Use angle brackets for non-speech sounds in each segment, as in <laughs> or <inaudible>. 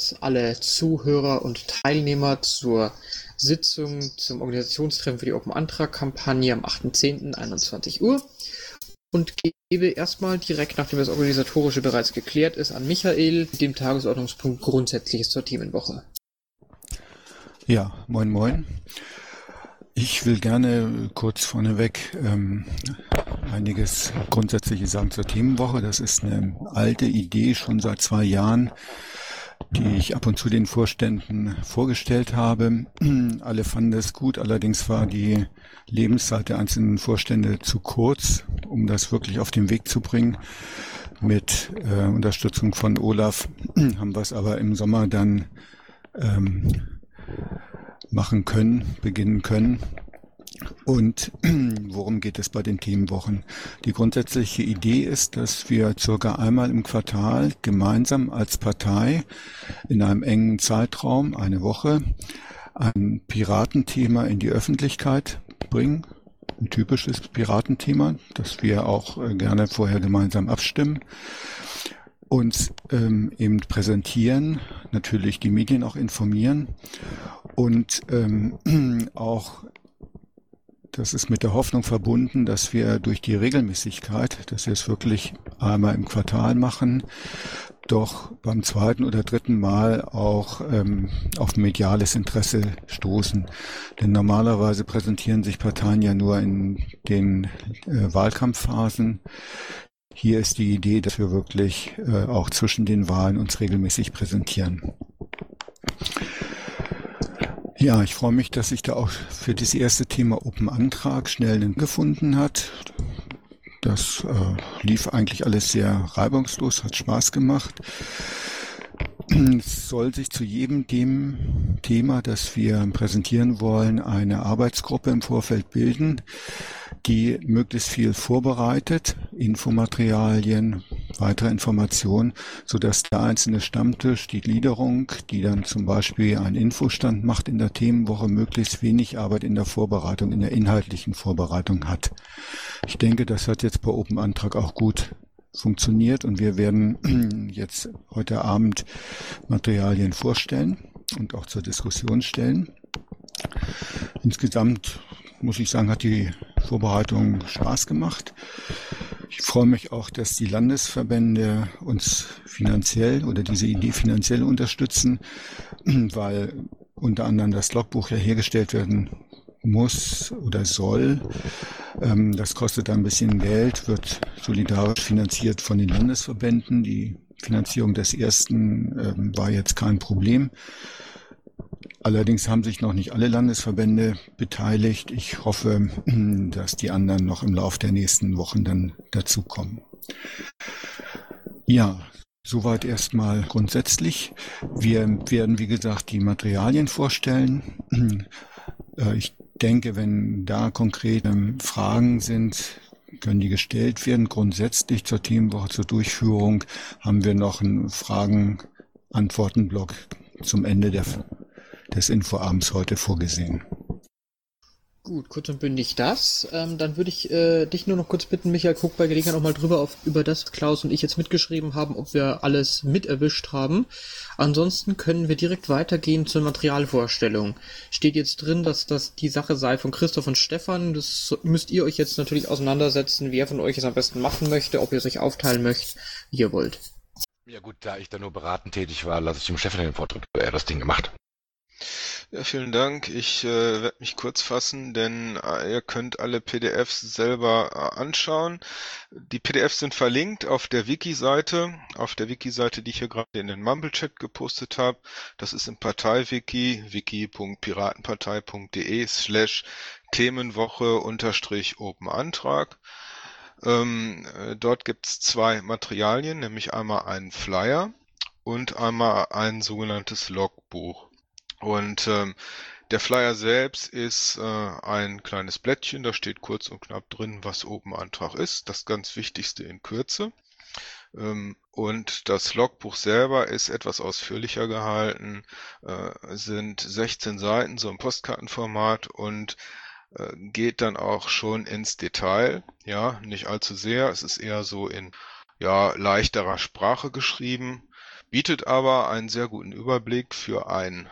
kurz alle Zuhörer und Teilnehmer zur Sitzung zum Organisationstreffen für die Open Antrag-Kampagne am 8.10.21 Uhr und gebe erstmal direkt, nachdem das Organisatorische bereits geklärt ist, an Michael dem Tagesordnungspunkt Grundsätzliches zur Themenwoche. Ja, moin moin. Ich will gerne kurz vorneweg ähm, einiges Grundsätzliches sagen zur Themenwoche. Das ist eine alte Idee schon seit zwei Jahren, die ich ab und zu den Vorständen vorgestellt habe. <clears throat> Alle fanden es gut, allerdings war die Lebenszeit der einzelnen Vorstände zu kurz, um das wirklich auf den Weg zu bringen. Mit äh, Unterstützung von Olaf <clears throat> haben wir es aber im Sommer dann ähm, machen können, beginnen können. Und <clears throat> worum geht es bei den Themenwochen? Die grundsätzliche Idee ist, dass wir circa einmal im Quartal gemeinsam als Partei in einem engen Zeitraum, eine Woche, ein Piratenthema in die Öffentlichkeit bringen. Ein typisches Piratenthema, das wir auch äh, gerne vorher gemeinsam abstimmen uns ähm, eben präsentieren, natürlich die Medien auch informieren und ähm, <clears throat> auch das ist mit der Hoffnung verbunden, dass wir durch die Regelmäßigkeit, dass wir es wirklich einmal im Quartal machen, doch beim zweiten oder dritten Mal auch ähm, auf mediales Interesse stoßen. Denn normalerweise präsentieren sich Parteien ja nur in den äh, Wahlkampfphasen. Hier ist die Idee, dass wir wirklich äh, auch zwischen den Wahlen uns regelmäßig präsentieren. Ja, ich freue mich, dass sich da auch für das erste Thema Open Antrag schnell gefunden hat. Das äh, lief eigentlich alles sehr reibungslos, hat Spaß gemacht. Es soll sich zu jedem dem Thema, das wir präsentieren wollen, eine Arbeitsgruppe im Vorfeld bilden, die möglichst viel vorbereitet, Infomaterialien, weitere Informationen, so dass der einzelne Stammtisch, die Gliederung, die dann zum Beispiel einen Infostand macht in der Themenwoche, möglichst wenig Arbeit in der Vorbereitung, in der inhaltlichen Vorbereitung hat. Ich denke, das hat jetzt bei Open Antrag auch gut funktioniert und wir werden <clears throat> jetzt heute Abend Materialien vorstellen und auch zur Diskussion stellen. Insgesamt muss ich sagen, hat die Vorbereitung Spaß gemacht. Ich freue mich auch, dass die Landesverbände uns finanziell oder diese Idee finanziell unterstützen, <clears throat> weil unter anderem das Logbuch ja hergestellt werden muss oder soll. Ähm, das kostet ein bisschen Geld, wird solidarisch finanziert von den Landesverbänden. Die Finanzierung des ersten ähm, war jetzt kein Problem. Allerdings haben sich noch nicht alle Landesverbände beteiligt. Ich hoffe, <clears throat> dass die anderen noch im Laufe der nächsten Wochen dann dazukommen. Ja, soweit erstmal grundsätzlich. Wir werden, wie gesagt, die Materialien vorstellen. <clears throat> Äh, ich denke, wenn da konkrete Fragen sind, können die gestellt werden. Grundsätzlich zur Themenwoche, zur Durchführung haben wir noch einen Fragen-Antworten-Block zum Ende der, des Infoabends heute vorgesehen. Gut, kurz und bündig das. Ähm, dann würde ich äh, dich nur noch kurz bitten, Michael, guck bei Gelegenheit noch mal drüber auf über das Klaus und ich jetzt mitgeschrieben haben, ob wir alles mit erwischt haben. Ansonsten können wir direkt weitergehen zur Materialvorstellung. Steht jetzt drin, dass das die Sache sei von Christoph und Stefan. Das müsst ihr euch jetzt natürlich auseinandersetzen, wer von euch es am besten machen möchte, ob ihr es euch aufteilen möchtet, wie ihr wollt. Ja gut, da ich da nur beratend tätig war, lasse ich dem Stefan den Vortritt, er das Ding gemacht. Ja, vielen Dank. Ich äh, werde mich kurz fassen, denn äh, ihr könnt alle PDFs selber äh, anschauen. Die PDFs sind verlinkt auf der Wiki-Seite, auf der Wiki-Seite, die ich hier gerade in den Mumble-Chat gepostet habe. Das ist im Partei-Wiki, wiki.piratenpartei.de slash Themenwoche unterstrich Open Antrag. Ähm, äh, dort gibt's zwei Materialien, nämlich einmal einen Flyer und einmal ein sogenanntes Logbuch. Und ähm, der Flyer selbst ist äh, ein kleines Blättchen, da steht kurz und knapp drin, was Open Antrag ist. Das ganz Wichtigste in Kürze. Ähm, und das Logbuch selber ist etwas ausführlicher gehalten, äh, sind 16 Seiten, so im Postkartenformat und äh, geht dann auch schon ins Detail. Ja, nicht allzu sehr. Es ist eher so in ja, leichterer Sprache geschrieben bietet aber einen sehr guten Überblick für äh,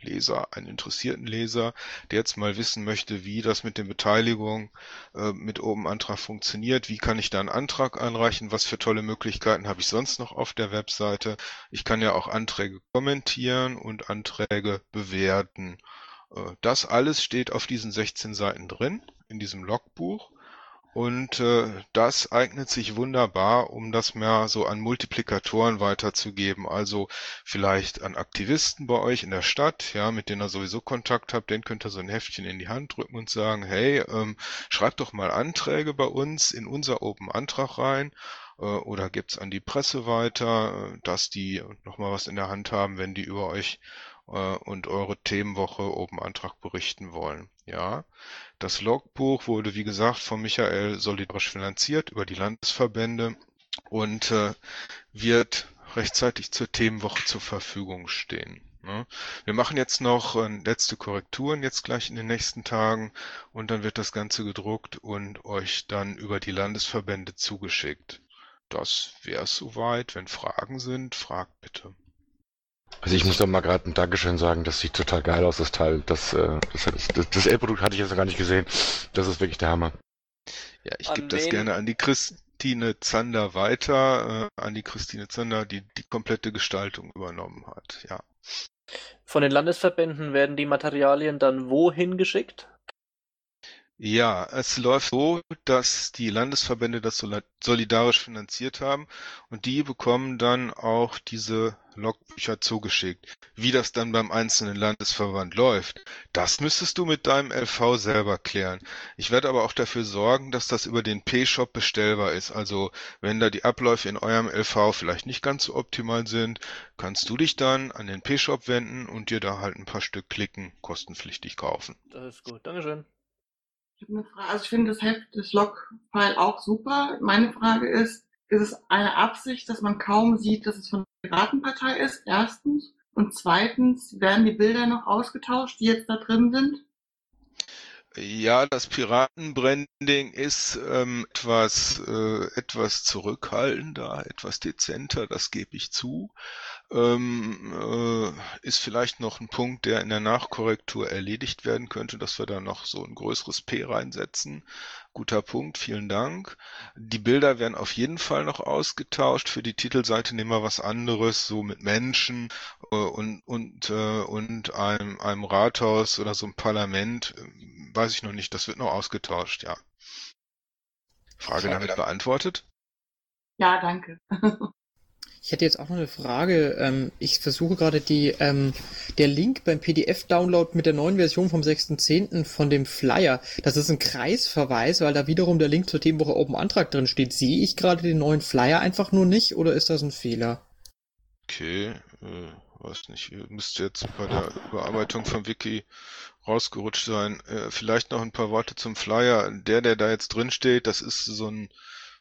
Leser, einen interessierten Leser, der jetzt mal wissen möchte, wie das mit den Beteiligungen äh, mit oben Antrag funktioniert, wie kann ich da einen Antrag einreichen, was für tolle Möglichkeiten habe ich sonst noch auf der Webseite. Ich kann ja auch Anträge kommentieren und Anträge bewerten. Äh, das alles steht auf diesen 16 Seiten drin, in diesem Logbuch. Und äh, das eignet sich wunderbar, um das mehr so an Multiplikatoren weiterzugeben. Also vielleicht an Aktivisten bei euch in der Stadt, ja, mit denen ihr sowieso Kontakt habt, den könnt ihr so ein Heftchen in die Hand drücken und sagen, hey, ähm, schreibt doch mal Anträge bei uns in unser Open Antrag rein äh, oder gibt's an die Presse weiter, äh, dass die nochmal was in der Hand haben, wenn die über euch äh, und eure Themenwoche Open Antrag berichten wollen. Ja, das Logbuch wurde, wie gesagt, von Michael solidarisch finanziert über die Landesverbände und äh, wird rechtzeitig zur Themenwoche zur Verfügung stehen. Ne? Wir machen jetzt noch äh, letzte Korrekturen jetzt gleich in den nächsten Tagen und dann wird das Ganze gedruckt und euch dann über die Landesverbände zugeschickt. Das wäre soweit. Wenn Fragen sind, fragt bitte. Also ich muss doch mal gerade ein Dankeschön sagen, das sieht total geil aus, das Teil. Das, äh, das, das, das L-Produkt hatte ich jetzt noch gar nicht gesehen. Das ist wirklich der Hammer. Ja, ich gebe das gerne an die Christine Zander weiter, äh, an die Christine Zander, die die komplette Gestaltung übernommen hat, ja. Von den Landesverbänden werden die Materialien dann wohin geschickt? Ja, es läuft so, dass die Landesverbände das solidarisch finanziert haben und die bekommen dann auch diese Logbücher zugeschickt. Wie das dann beim einzelnen Landesverband läuft, das müsstest du mit deinem LV selber klären. Ich werde aber auch dafür sorgen, dass das über den P-Shop bestellbar ist. Also wenn da die Abläufe in eurem LV vielleicht nicht ganz so optimal sind, kannst du dich dann an den P-Shop wenden und dir da halt ein paar Stück klicken, kostenpflichtig kaufen. Das ist gut. Dankeschön. Eine Frage. Also ich finde das Heft, das Logfile auch super. Meine Frage ist, ist es eine Absicht, dass man kaum sieht, dass es von der Piratenpartei ist? Erstens. Und zweitens, werden die Bilder noch ausgetauscht, die jetzt da drin sind? Ja, das Piratenbranding ist ähm, etwas, äh, etwas zurückhaltender, etwas dezenter, das gebe ich zu. Ähm, äh, ist vielleicht noch ein Punkt, der in der Nachkorrektur erledigt werden könnte, dass wir da noch so ein größeres P reinsetzen. Guter Punkt, vielen Dank. Die Bilder werden auf jeden Fall noch ausgetauscht. Für die Titelseite nehmen wir was anderes, so mit Menschen äh, und, und, äh, und einem, einem Rathaus oder so einem Parlament. Äh, weiß ich noch nicht, das wird noch ausgetauscht, ja. Frage damit beantwortet? Ja, danke. <laughs> Ich hätte jetzt auch noch eine Frage. Ähm, ich versuche gerade die, ähm, der Link beim PDF-Download mit der neuen Version vom 6.10. von dem Flyer. Das ist ein Kreisverweis, weil da wiederum der Link zur Themenwoche Open Antrag drin steht. Sehe ich gerade den neuen Flyer einfach nur nicht oder ist das ein Fehler? Okay, äh, weiß nicht. Müsste jetzt bei der Überarbeitung vom Wiki rausgerutscht sein. Äh, vielleicht noch ein paar Worte zum Flyer. Der, der da jetzt drin steht, das ist so ein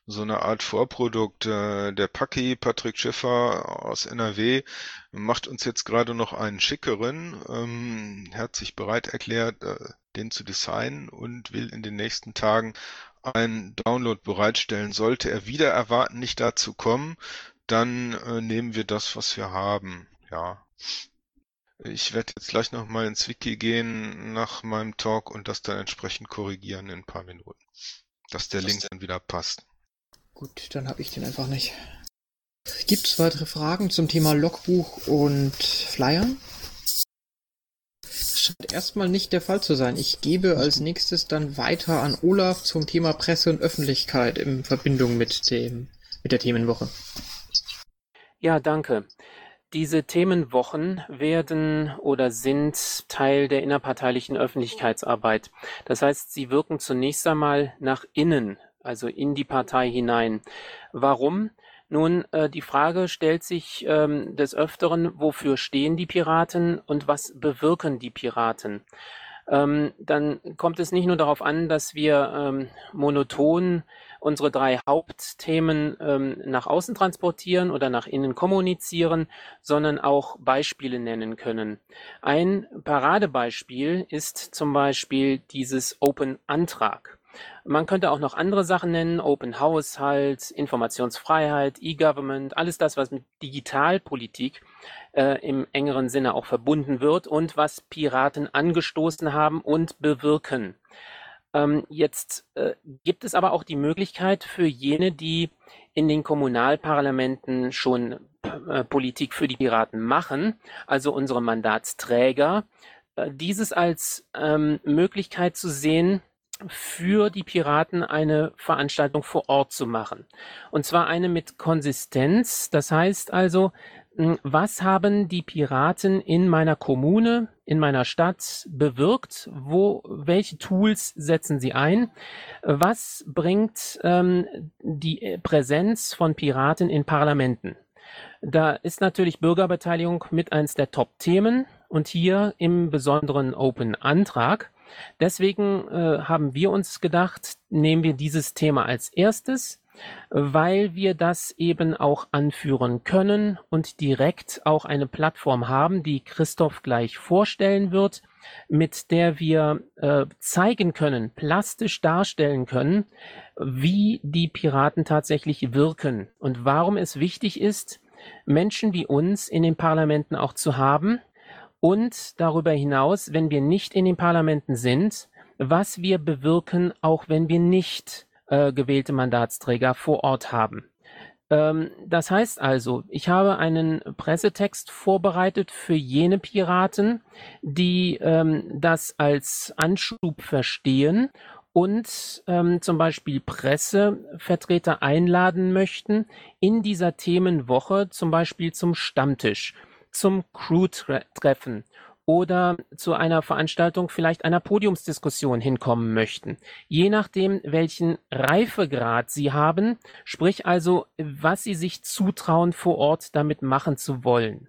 so eine Art Vorprodukt. Äh, der Paki, Patrick Schiffer aus NRW, macht uns jetzt gerade noch einen schickeren, ähm, hat sich bereit erklärt, äh, den zu designen und will in den nächsten Tagen einen Download bereitstellen. Sollte er wieder erwarten, nicht dazu kommen, dann äh, nehmen wir das, was wir haben. Ja. Ich werde jetzt gleich nochmal ins Wiki gehen nach meinem Talk und das dann entsprechend korrigieren in ein paar Minuten. Dass der Link dann wieder passt. Gut, dann habe ich den einfach nicht. Gibt es weitere Fragen zum Thema Logbuch und Flyer? Das scheint erstmal nicht der Fall zu sein. Ich gebe als nächstes dann weiter an Olaf zum Thema Presse und Öffentlichkeit in Verbindung mit dem mit der Themenwoche. Ja, danke. Diese Themenwochen werden oder sind Teil der innerparteilichen Öffentlichkeitsarbeit. Das heißt, sie wirken zunächst einmal nach innen also in die Partei hinein. Warum? Nun, äh, die Frage stellt sich ähm, des Öfteren, wofür stehen die Piraten und was bewirken die Piraten? Ähm, dann kommt es nicht nur darauf an, dass wir ähm, monoton unsere drei Hauptthemen ähm, nach außen transportieren oder nach innen kommunizieren, sondern auch Beispiele nennen können. Ein Paradebeispiel ist zum Beispiel dieses Open Antrag. Man könnte auch noch andere Sachen nennen, Open Haushalt, Informationsfreiheit, E-Government, alles das, was mit Digitalpolitik äh, im engeren Sinne auch verbunden wird und was Piraten angestoßen haben und bewirken. Ähm, jetzt äh, gibt es aber auch die Möglichkeit für jene, die in den Kommunalparlamenten schon äh, Politik für die Piraten machen, also unsere Mandatsträger, äh, dieses als ähm, Möglichkeit zu sehen, für die Piraten eine Veranstaltung vor Ort zu machen. Und zwar eine mit Konsistenz. Das heißt also, hm, was haben die Piraten in meiner Kommune, in meiner Stadt bewirkt? Wo, welche Tools setzen sie ein? Was bringt ähm, die Präsenz von Piraten in Parlamenten? Da ist natürlich Bürgerbeteiligung mit eins der Top-Themen und hier im besonderen Open Antrag. Deswegen äh, haben wir uns gedacht, nehmen wir dieses Thema als erstes, weil wir das eben auch anführen können und direkt auch eine Plattform haben, die Christoph gleich vorstellen wird, mit der wir äh, zeigen können, plastisch darstellen können, wie die Piraten tatsächlich wirken und warum es wichtig ist, Menschen wie uns in den Parlamenten auch zu haben und darüber hinaus, wenn wir nicht in den Parlamenten sind, was wir bewirken, auch wenn wir nicht äh, gewählte Mandatsträger vor Ort haben. Ähm, das heißt also, ich habe einen Pressetext vorbereitet für jene Piraten, die ähm, das als Anschub verstehen und ähm, zum Beispiel Pressevertreter einladen möchten in dieser Themenwoche, zum Beispiel zum Stammtisch, zum Crew-Treffen oder zu einer Veranstaltung vielleicht einer Podiumsdiskussion hinkommen möchten. Je nachdem, welchen Reifegrad sie haben, sprich also, was sie sich zutrauen, vor Ort damit machen zu wollen.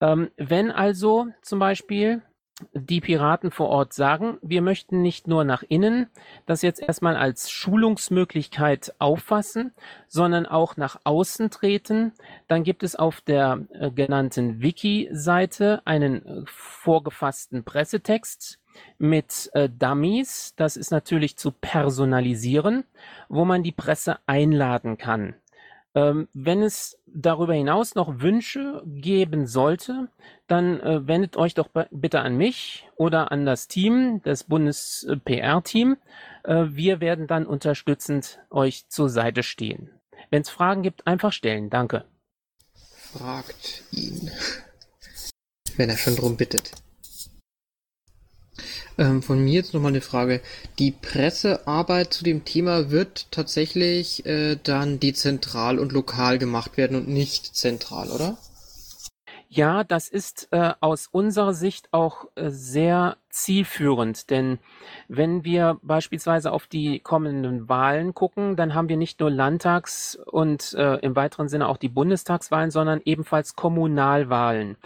Ähm, wenn also zum Beispiel die Piraten vor Ort sagen, wir möchten nicht nur nach innen das jetzt erstmal als Schulungsmöglichkeit auffassen, sondern auch nach außen treten. Dann gibt es auf der äh, genannten Wiki-Seite einen äh, vorgefassten Pressetext mit äh, Dummies. Das ist natürlich zu personalisieren, wo man die Presse einladen kann. Ähm, wenn es darüber hinaus noch Wünsche geben sollte, dann äh, wendet euch doch bitte an mich oder an das Team, das Bundes-PR-Team. Äh, wir werden dann unterstützend euch zur Seite stehen. Wenn es Fragen gibt, einfach stellen. Danke. Fragt ihn, wenn er schon drum bittet. Ähm, von mir jetzt nochmal eine Frage. Die Pressearbeit zu dem Thema wird tatsächlich äh, dann dezentral und lokal gemacht werden und nicht zentral, oder? Ja, das ist äh, aus unserer Sicht auch äh, sehr zielführend, denn wenn wir beispielsweise auf die kommenden Wahlen gucken, dann haben wir nicht nur Landtags- und äh, im weiteren Sinne auch die Bundestagswahlen, sondern ebenfalls Kommunalwahlen.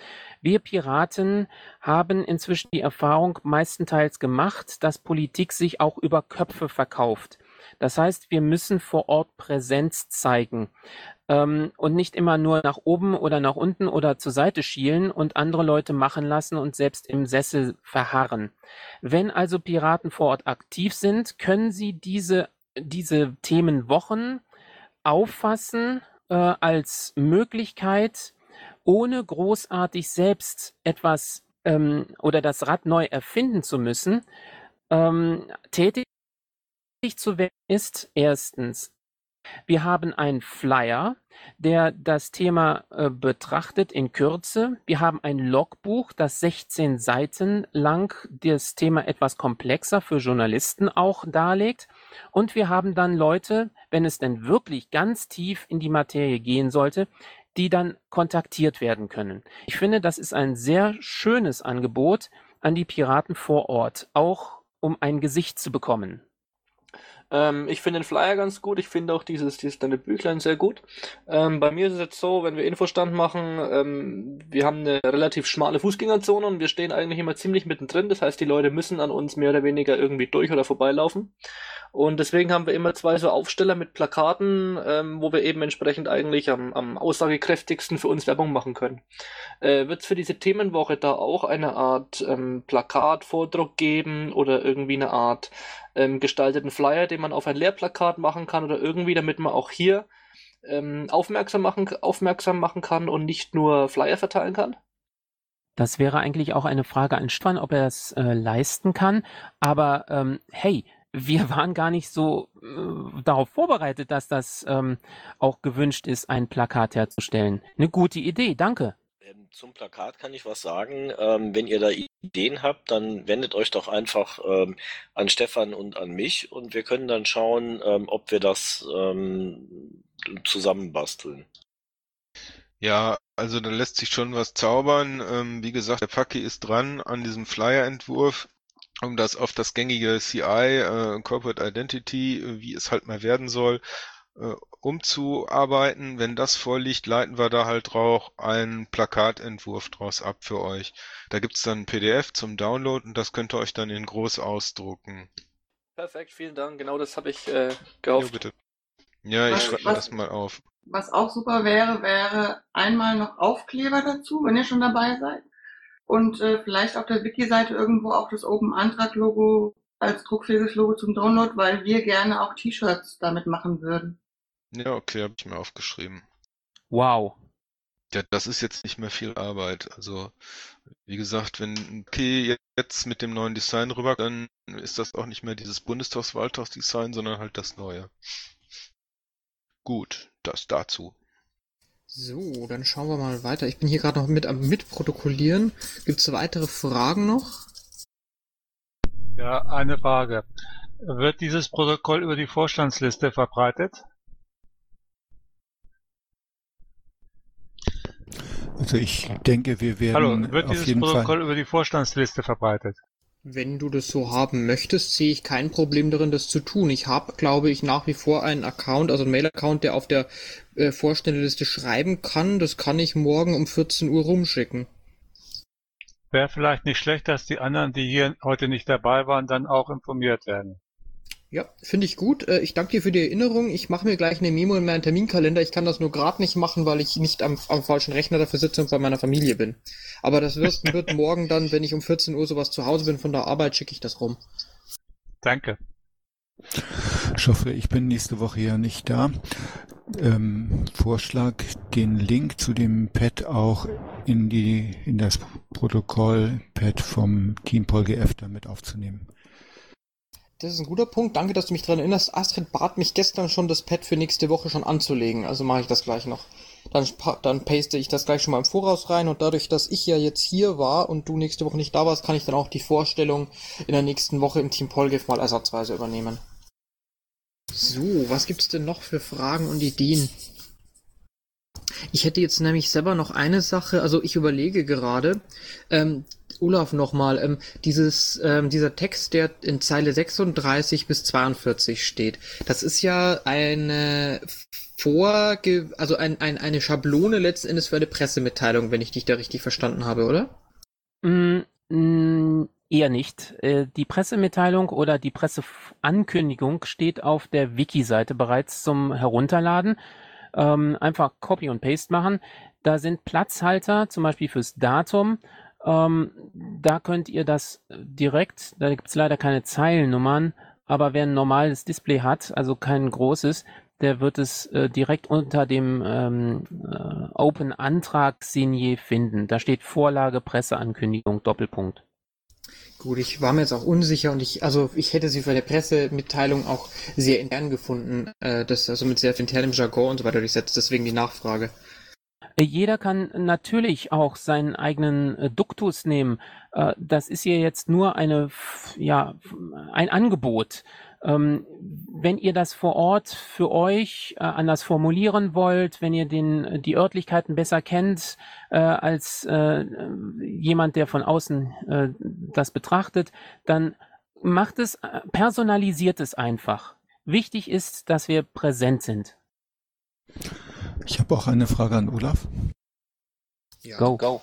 Wir Piraten haben inzwischen die Erfahrung meistenteils gemacht, dass Politik sich auch über Köpfe verkauft. Das heißt, wir müssen vor Ort Präsenz zeigen ähm, und nicht immer nur nach oben oder nach unten oder zur Seite schielen und andere Leute machen lassen und selbst im Sessel verharren. Wenn also Piraten vor Ort aktiv sind, können sie diese, diese Themenwochen auffassen äh, als Möglichkeit, ohne großartig selbst etwas ähm, oder das Rad neu erfinden zu müssen, ähm, tätig zu werden, ist erstens, wir haben einen Flyer, der das Thema äh, betrachtet in Kürze. Wir haben ein Logbuch, das 16 Seiten lang das Thema etwas komplexer für Journalisten auch darlegt. Und wir haben dann Leute, wenn es denn wirklich ganz tief in die Materie gehen sollte, die dann kontaktiert werden können. Ich finde, das ist ein sehr schönes Angebot an die Piraten vor Ort, auch um ein Gesicht zu bekommen. Ähm, ich finde den Flyer ganz gut. Ich finde auch dieses, dieses deine Büchlein sehr gut. Ähm, bei mir ist es jetzt so, wenn wir Infostand machen, ähm, wir haben eine relativ schmale Fußgängerzone und wir stehen eigentlich immer ziemlich mittendrin. Das heißt, die Leute müssen an uns mehr oder weniger irgendwie durch oder vorbeilaufen. Und deswegen haben wir immer zwei so Aufsteller mit Plakaten, ähm, wo wir eben entsprechend eigentlich am, am aussagekräftigsten für uns Werbung machen können. Äh, Wird es für diese Themenwoche da auch eine Art ähm, Plakatvordruck geben oder irgendwie eine Art ähm, gestalteten Flyer, den man auf ein Lehrplakat machen kann oder irgendwie, damit man auch hier ähm, aufmerksam, machen, aufmerksam machen kann und nicht nur Flyer verteilen kann? Das wäre eigentlich auch eine Frage an Stefan, ob er es äh, leisten kann. Aber ähm, hey, wir <laughs> waren gar nicht so äh, darauf vorbereitet, dass das ähm, auch gewünscht ist, ein Plakat herzustellen. Eine gute Idee, danke. Ähm, zum Plakat kann ich was sagen. Ähm, wenn ihr da Ideen habt, dann wendet euch doch einfach ähm, an Stefan und an mich und wir können dann schauen, ähm, ob wir das ähm, zusammenbasteln. Ja, also da lässt sich schon was zaubern. Ähm, wie gesagt, der Paki ist dran an diesem Flyer-Entwurf um das auf das gängige CI, äh, Corporate Identity, äh, wie es halt mal werden soll, äh, umzuarbeiten. Wenn das vorliegt, leiten wir da halt auch einen Plakatentwurf draus ab für euch. Da gibt's dann ein PDF zum Download und das könnt ihr euch dann in groß ausdrucken. Perfekt, vielen Dank. Genau das habe ich äh, gehofft. Jo, bitte. Ja, ich schreibe mir das mal auf. Was auch super wäre, wäre einmal noch Aufkleber dazu, wenn ihr schon dabei seid und äh, vielleicht auf der Wiki-Seite irgendwo auch das Open-Antrag-Logo als druckfähiges Logo zum Download, weil wir gerne auch T-Shirts damit machen würden. Ja, okay, habe ich mir aufgeschrieben. Wow. Ja, das ist jetzt nicht mehr viel Arbeit. Also, wie gesagt, wenn okay jetzt mit dem neuen Design rüber, dann ist das auch nicht mehr dieses Bundestags-Wahltags-Design, sondern halt das neue. Gut, das dazu. So, dann schauen wir mal weiter. Ich bin hier gerade noch mit am Mitprotokollieren. Gibt es weitere Fragen noch? Ja, eine Frage. Wird dieses Protokoll über die Vorstandsliste verbreitet? Also ich denke, wir werden Hallo, wird auf dieses jeden Protokoll Fall über die Vorstandsliste verbreitet? Wenn du das so haben möchtest, sehe ich kein Problem darin, das zu tun. Ich habe, glaube ich, nach wie vor einen Account, also einen Mail-Account, der auf der äh, Vorständeliste schreiben kann. Das kann ich morgen um 14 Uhr rumschicken. Wäre vielleicht nicht schlecht, dass die anderen, die hier heute nicht dabei waren, dann auch informiert werden. Ja, finde ich gut. Äh, ich danke dir für die Erinnerung. Ich mache mir gleich eine Memo in meinen Terminkalender. Ich kann das nur gerade nicht machen, weil ich nicht am, am, falschen Rechner dafür sitze und bei meiner Familie bin. Aber das wird, <laughs> wird morgen dann, wenn ich um 14 Uhr sowas zu Hause bin von der Arbeit, schicke ich das rum. Danke. Ich hoffe, ich bin nächste Woche ja nicht da. Ähm, Vorschlag, den Link zu dem Pad auch in die in das Protokoll Pad vom Team PolGF damit aufzunehmen. Das ist ein guter Punkt. Danke, dass du mich daran erinnerst. Astrid bat mich gestern schon, das Pad für nächste Woche schon anzulegen. Also mache ich das gleich noch. Dann, dann paste ich das gleich schon mal im Voraus rein und dadurch, dass ich ja jetzt hier war und du nächste Woche nicht da warst, kann ich dann auch die Vorstellung in der nächsten Woche im Team Polgef mal ersatzweise übernehmen. So, was gibt's denn noch für Fragen und Ideen? Ich hätte jetzt nämlich selber noch eine Sache, also ich überlege gerade, ähm, Olaf nochmal, ähm, dieses, ähm, dieser Text, der in Zeile 36 bis 42 steht, das ist ja eine Vorge also ein, ein, eine Schablone letzten Endes für eine Pressemitteilung, wenn ich dich da richtig verstanden habe, oder? Mm, mm, eher nicht. Äh, die Pressemitteilung oder die Presseankündigung steht auf der Wiki-Seite bereits zum Herunterladen. Ähm, einfach Copy und Paste machen. Da sind Platzhalter, zum Beispiel fürs Datum. Ähm, da könnt ihr das direkt, da gibt es leider keine Zeilennummern, aber wer ein normales Display hat, also kein großes, der wird es äh, direkt unter dem ähm, äh, Open Antrag Signier finden. Da steht Vorlage, Presseankündigung, Doppelpunkt. Gut, ich war mir jetzt auch unsicher und ich, also ich hätte sie für der Pressemitteilung auch sehr intern gefunden, äh, das also mit sehr internem Jargon und so weiter durchsetzt, deswegen die Nachfrage. Äh, jeder kann natürlich auch seinen eigenen äh, Duktus nehmen. Äh, das ist hier jetzt nur eine, ja, ein Angebot. Ähm, wenn ihr das vor Ort für euch anders formulieren wollt, wenn ihr den, die Örtlichkeiten besser kennt als jemand, der von außen das betrachtet, dann macht es, personalisiert es einfach. Wichtig ist, dass wir präsent sind. Ich habe auch eine Frage an Olaf. Ja. Go. Go.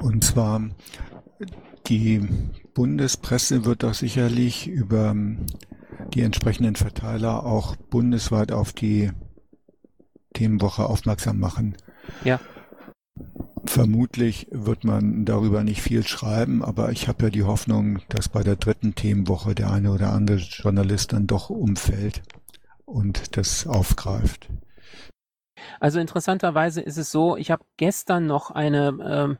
Und zwar, die Bundespresse wird doch sicherlich über die entsprechenden Verteiler auch bundesweit auf die Themenwoche aufmerksam machen. Ja. Vermutlich wird man darüber nicht viel schreiben, aber ich habe ja die Hoffnung, dass bei der dritten Themenwoche der eine oder andere Journalist dann doch umfällt und das aufgreift. Also interessanterweise ist es so, ich habe gestern noch eine ähm,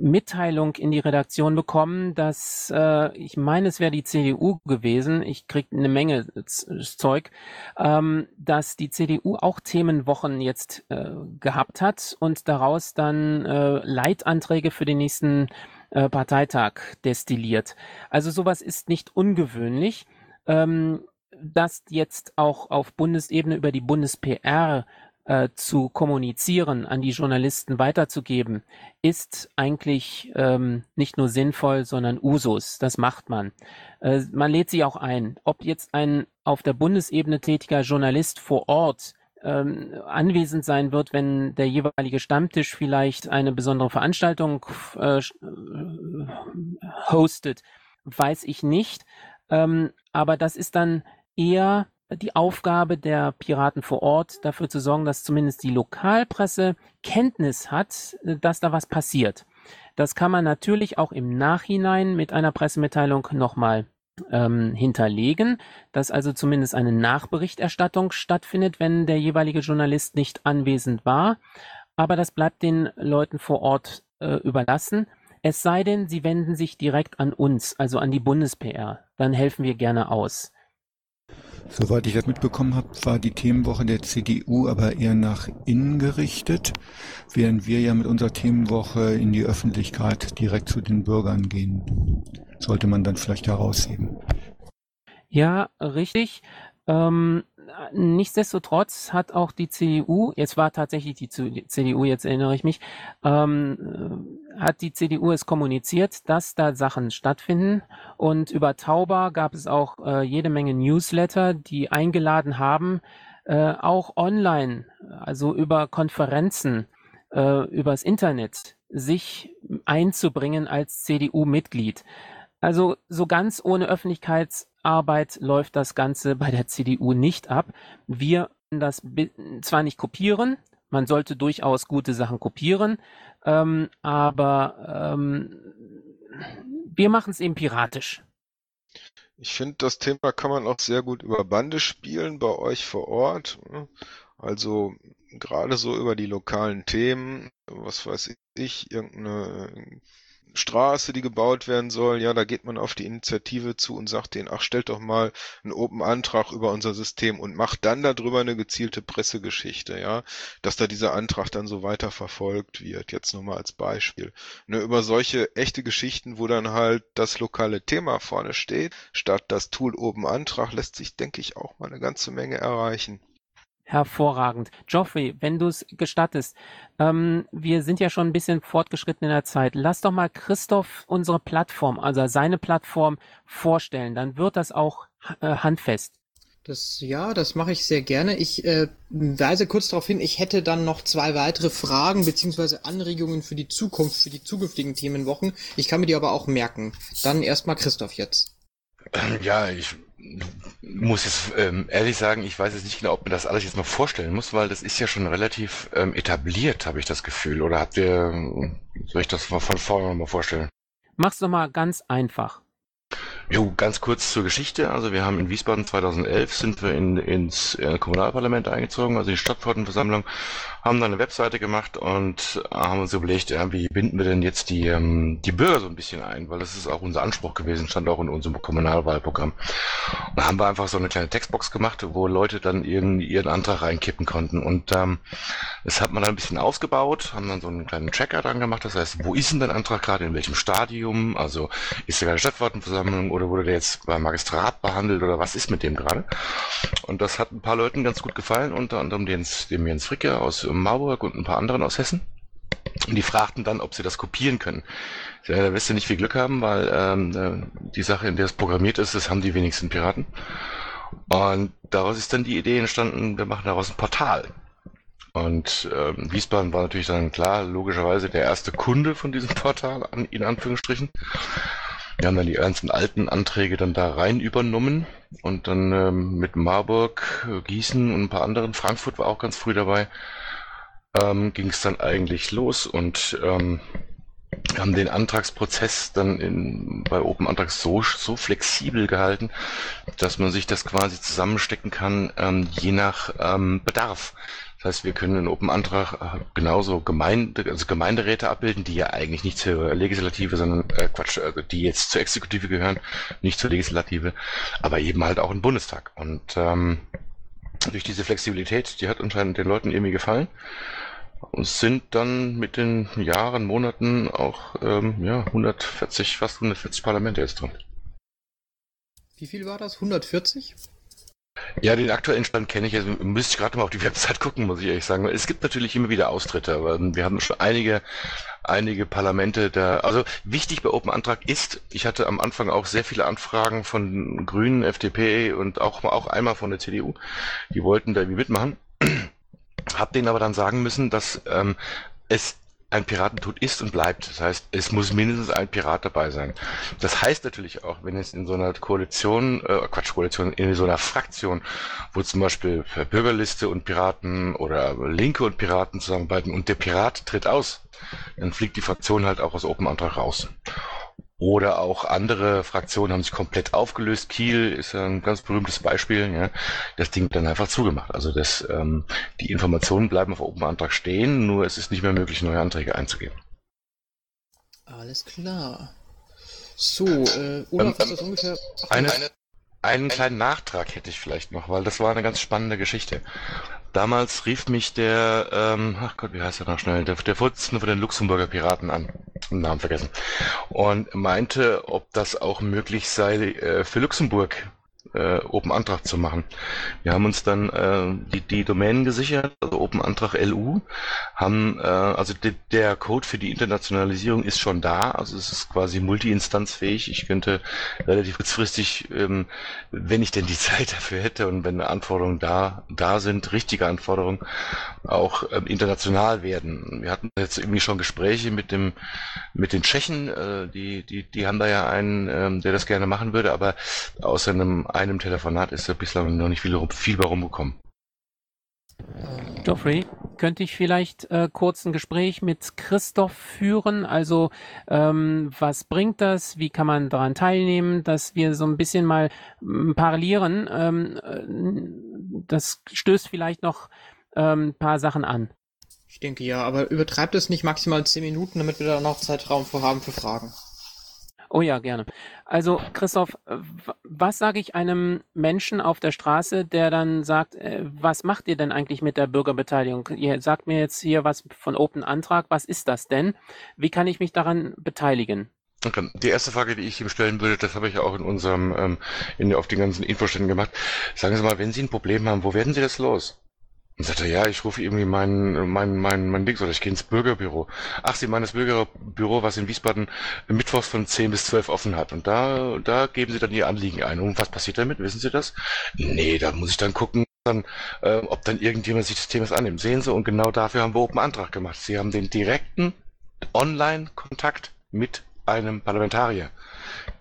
Mitteilung in die Redaktion bekommen, dass äh, ich meine, es wäre die CDU gewesen. Ich krieg eine Menge Zeug, ähm, dass die CDU auch Themenwochen jetzt äh, gehabt hat und daraus dann äh, Leitanträge für den nächsten äh, Parteitag destilliert. Also sowas ist nicht ungewöhnlich. Ähm, das jetzt auch auf Bundesebene über die Bundes-PR äh, zu kommunizieren, an die Journalisten weiterzugeben, ist eigentlich ähm, nicht nur sinnvoll, sondern Usus. Das macht man. Äh, man lädt sie auch ein. Ob jetzt ein auf der Bundesebene tätiger Journalist vor Ort ähm, anwesend sein wird, wenn der jeweilige Stammtisch vielleicht eine besondere Veranstaltung äh, hostet, weiß ich nicht. Ähm, aber das ist dann eher die Aufgabe der Piraten vor Ort, dafür zu sorgen, dass zumindest die Lokalpresse Kenntnis hat, äh, dass da was passiert. Das kann man natürlich auch im Nachhinein mit einer Pressemitteilung nochmal ähm, hinterlegen, dass also zumindest eine Nachberichterstattung stattfindet, wenn der jeweilige Journalist nicht anwesend war. Aber das bleibt den Leuten vor Ort äh, überlassen. Es sei denn, sie wenden sich direkt an uns, also an die Bundes-PR. Dann helfen wir gerne aus. Soweit ich das mitbekommen habe, war die Themenwoche der CDU aber eher nach innen gerichtet, während wir ja mit unserer Themenwoche in die Öffentlichkeit direkt zu den Bürgern gehen. Sollte man dann vielleicht herausheben. Ja, richtig. Ähm, nichtsdestotrotz hat auch die CDU, jetzt war tatsächlich die CDU, jetzt erinnere ich mich, ähm, hat die CDU es kommuniziert, dass da Sachen stattfinden. Und über Tauber gab es auch äh, jede Menge Newsletter, die eingeladen haben, äh, auch online, also über Konferenzen, äh, übers Internet, sich einzubringen als CDU-Mitglied. Also so ganz ohne Öffentlichkeitsarbeit läuft das Ganze bei der CDU nicht ab. Wir das zwar nicht kopieren, man sollte durchaus gute Sachen kopieren, ähm, aber ähm, wir machen es eben piratisch. Ich finde, das Thema kann man auch sehr gut über Bande spielen bei euch vor Ort. Also gerade so über die lokalen Themen, was weiß ich, irgendeine Straße, die gebaut werden soll, ja, da geht man auf die Initiative zu und sagt denen, ach, stellt doch mal einen Open-Antrag über unser System und macht dann darüber eine gezielte Pressegeschichte, ja, dass da dieser Antrag dann so weiter verfolgt wird, jetzt nur mal als Beispiel. Ne, über solche echte Geschichten, wo dann halt das lokale Thema vorne steht, statt das Tool Open-Antrag, lässt sich, denke ich, auch mal eine ganze Menge erreichen. Hervorragend. Geoffrey, wenn du es gestattest, ähm, wir sind ja schon ein bisschen fortgeschritten in der Zeit. Lass doch mal Christoph unsere Plattform, also seine Plattform vorstellen. Dann wird das auch äh, handfest. Das, ja, das mache ich sehr gerne. Ich äh, weise kurz darauf hin, ich hätte dann noch zwei weitere Fragen beziehungsweise Anregungen für die Zukunft, für die zukünftigen Themenwochen. Ich kann mir die aber auch merken. Dann erstmal Christoph jetzt. Ja, ich muss jetzt ähm, ehrlich sagen, ich weiß jetzt nicht genau, ob man das alles jetzt noch vorstellen muss, weil das ist ja schon relativ ähm, etabliert, habe ich das Gefühl. Oder habt ihr, soll ich das mal von vorne nochmal vorstellen? Mach's doch mal ganz einfach. Jo, ganz kurz zur Geschichte. Also wir haben in Wiesbaden 2011 sind wir in, ins äh, Kommunalparlament eingezogen, also die Stadtverordnetenversammlung, haben dann eine Webseite gemacht und haben uns überlegt, ja, wie binden wir denn jetzt die, ähm, die Bürger so ein bisschen ein, weil das ist auch unser Anspruch gewesen, stand auch in unserem Kommunalwahlprogramm. Und da haben wir einfach so eine kleine Textbox gemacht, wo Leute dann ihren, ihren Antrag reinkippen konnten. Und ähm, das hat man dann ein bisschen ausgebaut, haben dann so einen kleinen Tracker dran gemacht, das heißt, wo ist denn dein Antrag gerade, in welchem Stadium, also ist der gerade Stadtverordnetenversammlung oder wurde der jetzt beim Magistrat behandelt oder was ist mit dem gerade? Und das hat ein paar Leuten ganz gut gefallen, unter anderem dem, Jens Fricke aus Marburg und ein paar anderen aus Hessen. Und die fragten dann, ob sie das kopieren können. Ja, da wirst du nicht viel Glück haben, weil ähm, die Sache, in der es programmiert ist, das haben die wenigsten Piraten. Und daraus ist dann die Idee entstanden, wir machen daraus ein Portal. Und ähm, Wiesbaden war natürlich dann klar, logischerweise der erste Kunde von diesem Portal, an, in Anführungsstrichen. Wir haben dann die ganzen alten Anträge dann da rein übernommen und dann ähm, mit Marburg, Gießen und ein paar anderen, Frankfurt war auch ganz früh dabei, ähm, ging es dann eigentlich los und ähm, haben den Antragsprozess dann in, bei Open Antrags so, so flexibel gehalten, dass man sich das quasi zusammenstecken kann, ähm, je nach ähm, Bedarf. Das heißt, wir können einen Open Antrag äh, genauso Gemeinde, also Gemeinderäte abbilden, die ja eigentlich nicht zur Legislative, sondern äh, Quatsch, also die jetzt zur Exekutive gehören, nicht zur Legislative, aber eben halt auch im Bundestag. Und ähm, durch diese Flexibilität, die hat anscheinend den Leuten irgendwie gefallen und sind dann mit den Jahren, Monaten auch ähm, ja, 140, fast 140 Parlamente jetzt drin. Wie viel war das? 140? Ja, den aktuellen Stand kenne ich. Also müsste ich gerade mal auf die <laughs> Website gucken, muss ich ehrlich sagen. Es gibt natürlich immer wieder Austritte, aber wir haben schon einige, einige Parlamente da. Also wichtig bei Open Antrag ist, ich hatte am Anfang auch sehr viele Anfragen von Grünen, FDP und auch, auch einmal von der CDU. Die wollten da irgendwie mitmachen. Hab denen aber dann sagen müssen, dass ähm, es ein Piratentod ist und bleibt. Das heißt, es muss mindestens ein Pirat dabei sein. Das heißt natürlich auch, wenn es in so einer Koalition, äh, Quatsch, Koalition, in so einer Fraktion, wo zum Beispiel Bürgerliste und Piraten oder Linke und Piraten zusammenarbeiten und der Pirat tritt aus, dann fliegt die Fraktion halt auch aus Open Antrag raus. Oder auch andere Fraktionen haben sich komplett aufgelöst. Kiel ist ein ganz berühmtes Beispiel. Ja. Das Ding dann einfach zugemacht. Also das, ähm, die Informationen bleiben auf Open Antrag stehen, nur es ist nicht mehr möglich, neue Anträge einzugeben. Alles klar. So, äh, Olaf, ähm, ist das ungefähr... Eine, einen kleinen Nachtrag hätte ich vielleicht noch, weil das war eine ganz spannende Geschichte. Damals rief mich der, ähm, ach Gott, wie heißt er noch schnell, der, der Vorsitzende von den Luxemburger Piraten an, Namen vergessen, und meinte, ob das auch möglich sei äh, für Luxemburg äh, Open Antrag zu machen. Wir haben uns dann äh, die, die Domänen gesichert, also Open Antrag LU, haben, äh, also de, der Code für die Internationalisierung ist schon da, also es ist quasi multi-instanzfähig. Ich könnte relativ kurzfristig, ähm, wenn ich denn die <laughs> Zeit dafür hätte und wenn Anforderungen da, da sind, richtige Anforderungen, auch ähm, international werden. Wir hatten jetzt irgendwie schon Gespräche mit dem, mit den Tschechen, äh, die, die, die haben da ja einen, ähm, der das gerne machen würde, aber außer einem einem Telefonat ist da bislang noch nicht viel, viel bei rumgekommen. Geoffrey, könnte ich vielleicht äh, kurz ein Gespräch mit Christoph führen? Also, ähm, was bringt das? Wie kann man daran teilnehmen? Dass wir so ein bisschen mal ähm, parallelieren. Ähm, äh, das stößt vielleicht noch ein ähm, paar Sachen an. Ich denke ja, aber übertreibt es nicht maximal zehn Minuten, damit wir da noch Zeitraum für haben für Fragen. Oh ja, gerne. Also Christoph, was sage ich einem Menschen auf der Straße, der dann sagt, äh, was macht ihr denn eigentlich mit der Bürgerbeteiligung? Ihr sagt mir jetzt hier was von Open Antrag, was ist das denn? Wie kann ich mich daran beteiligen? Okay. Die erste Frage, die ich ihm stellen würde, das habe ich auch in unserem, ähm, in, auf den ganzen Infoständen gemacht. Sagen Sie mal, wenn Sie ein Problem haben, wo werden Sie das los? Und sagte, ja, ich rufe irgendwie mein, mein, mein, mein Dings oder ich gehe ins Bürgerbüro. Ach, Sie meinen das Bürgerbüro, was in Wiesbaden mittwochs von 10 bis 12 offen hat. Und da, da geben Sie dann Ihr Anliegen ein. Und was passiert damit? Wissen Sie das? Nee, da muss ich dann gucken, dann, äh, ob dann irgendjemand sich des Themas annimmt. Sehen Sie, und genau dafür haben wir Open Antrag gemacht. Sie haben den direkten Online-Kontakt mit einem Parlamentarier,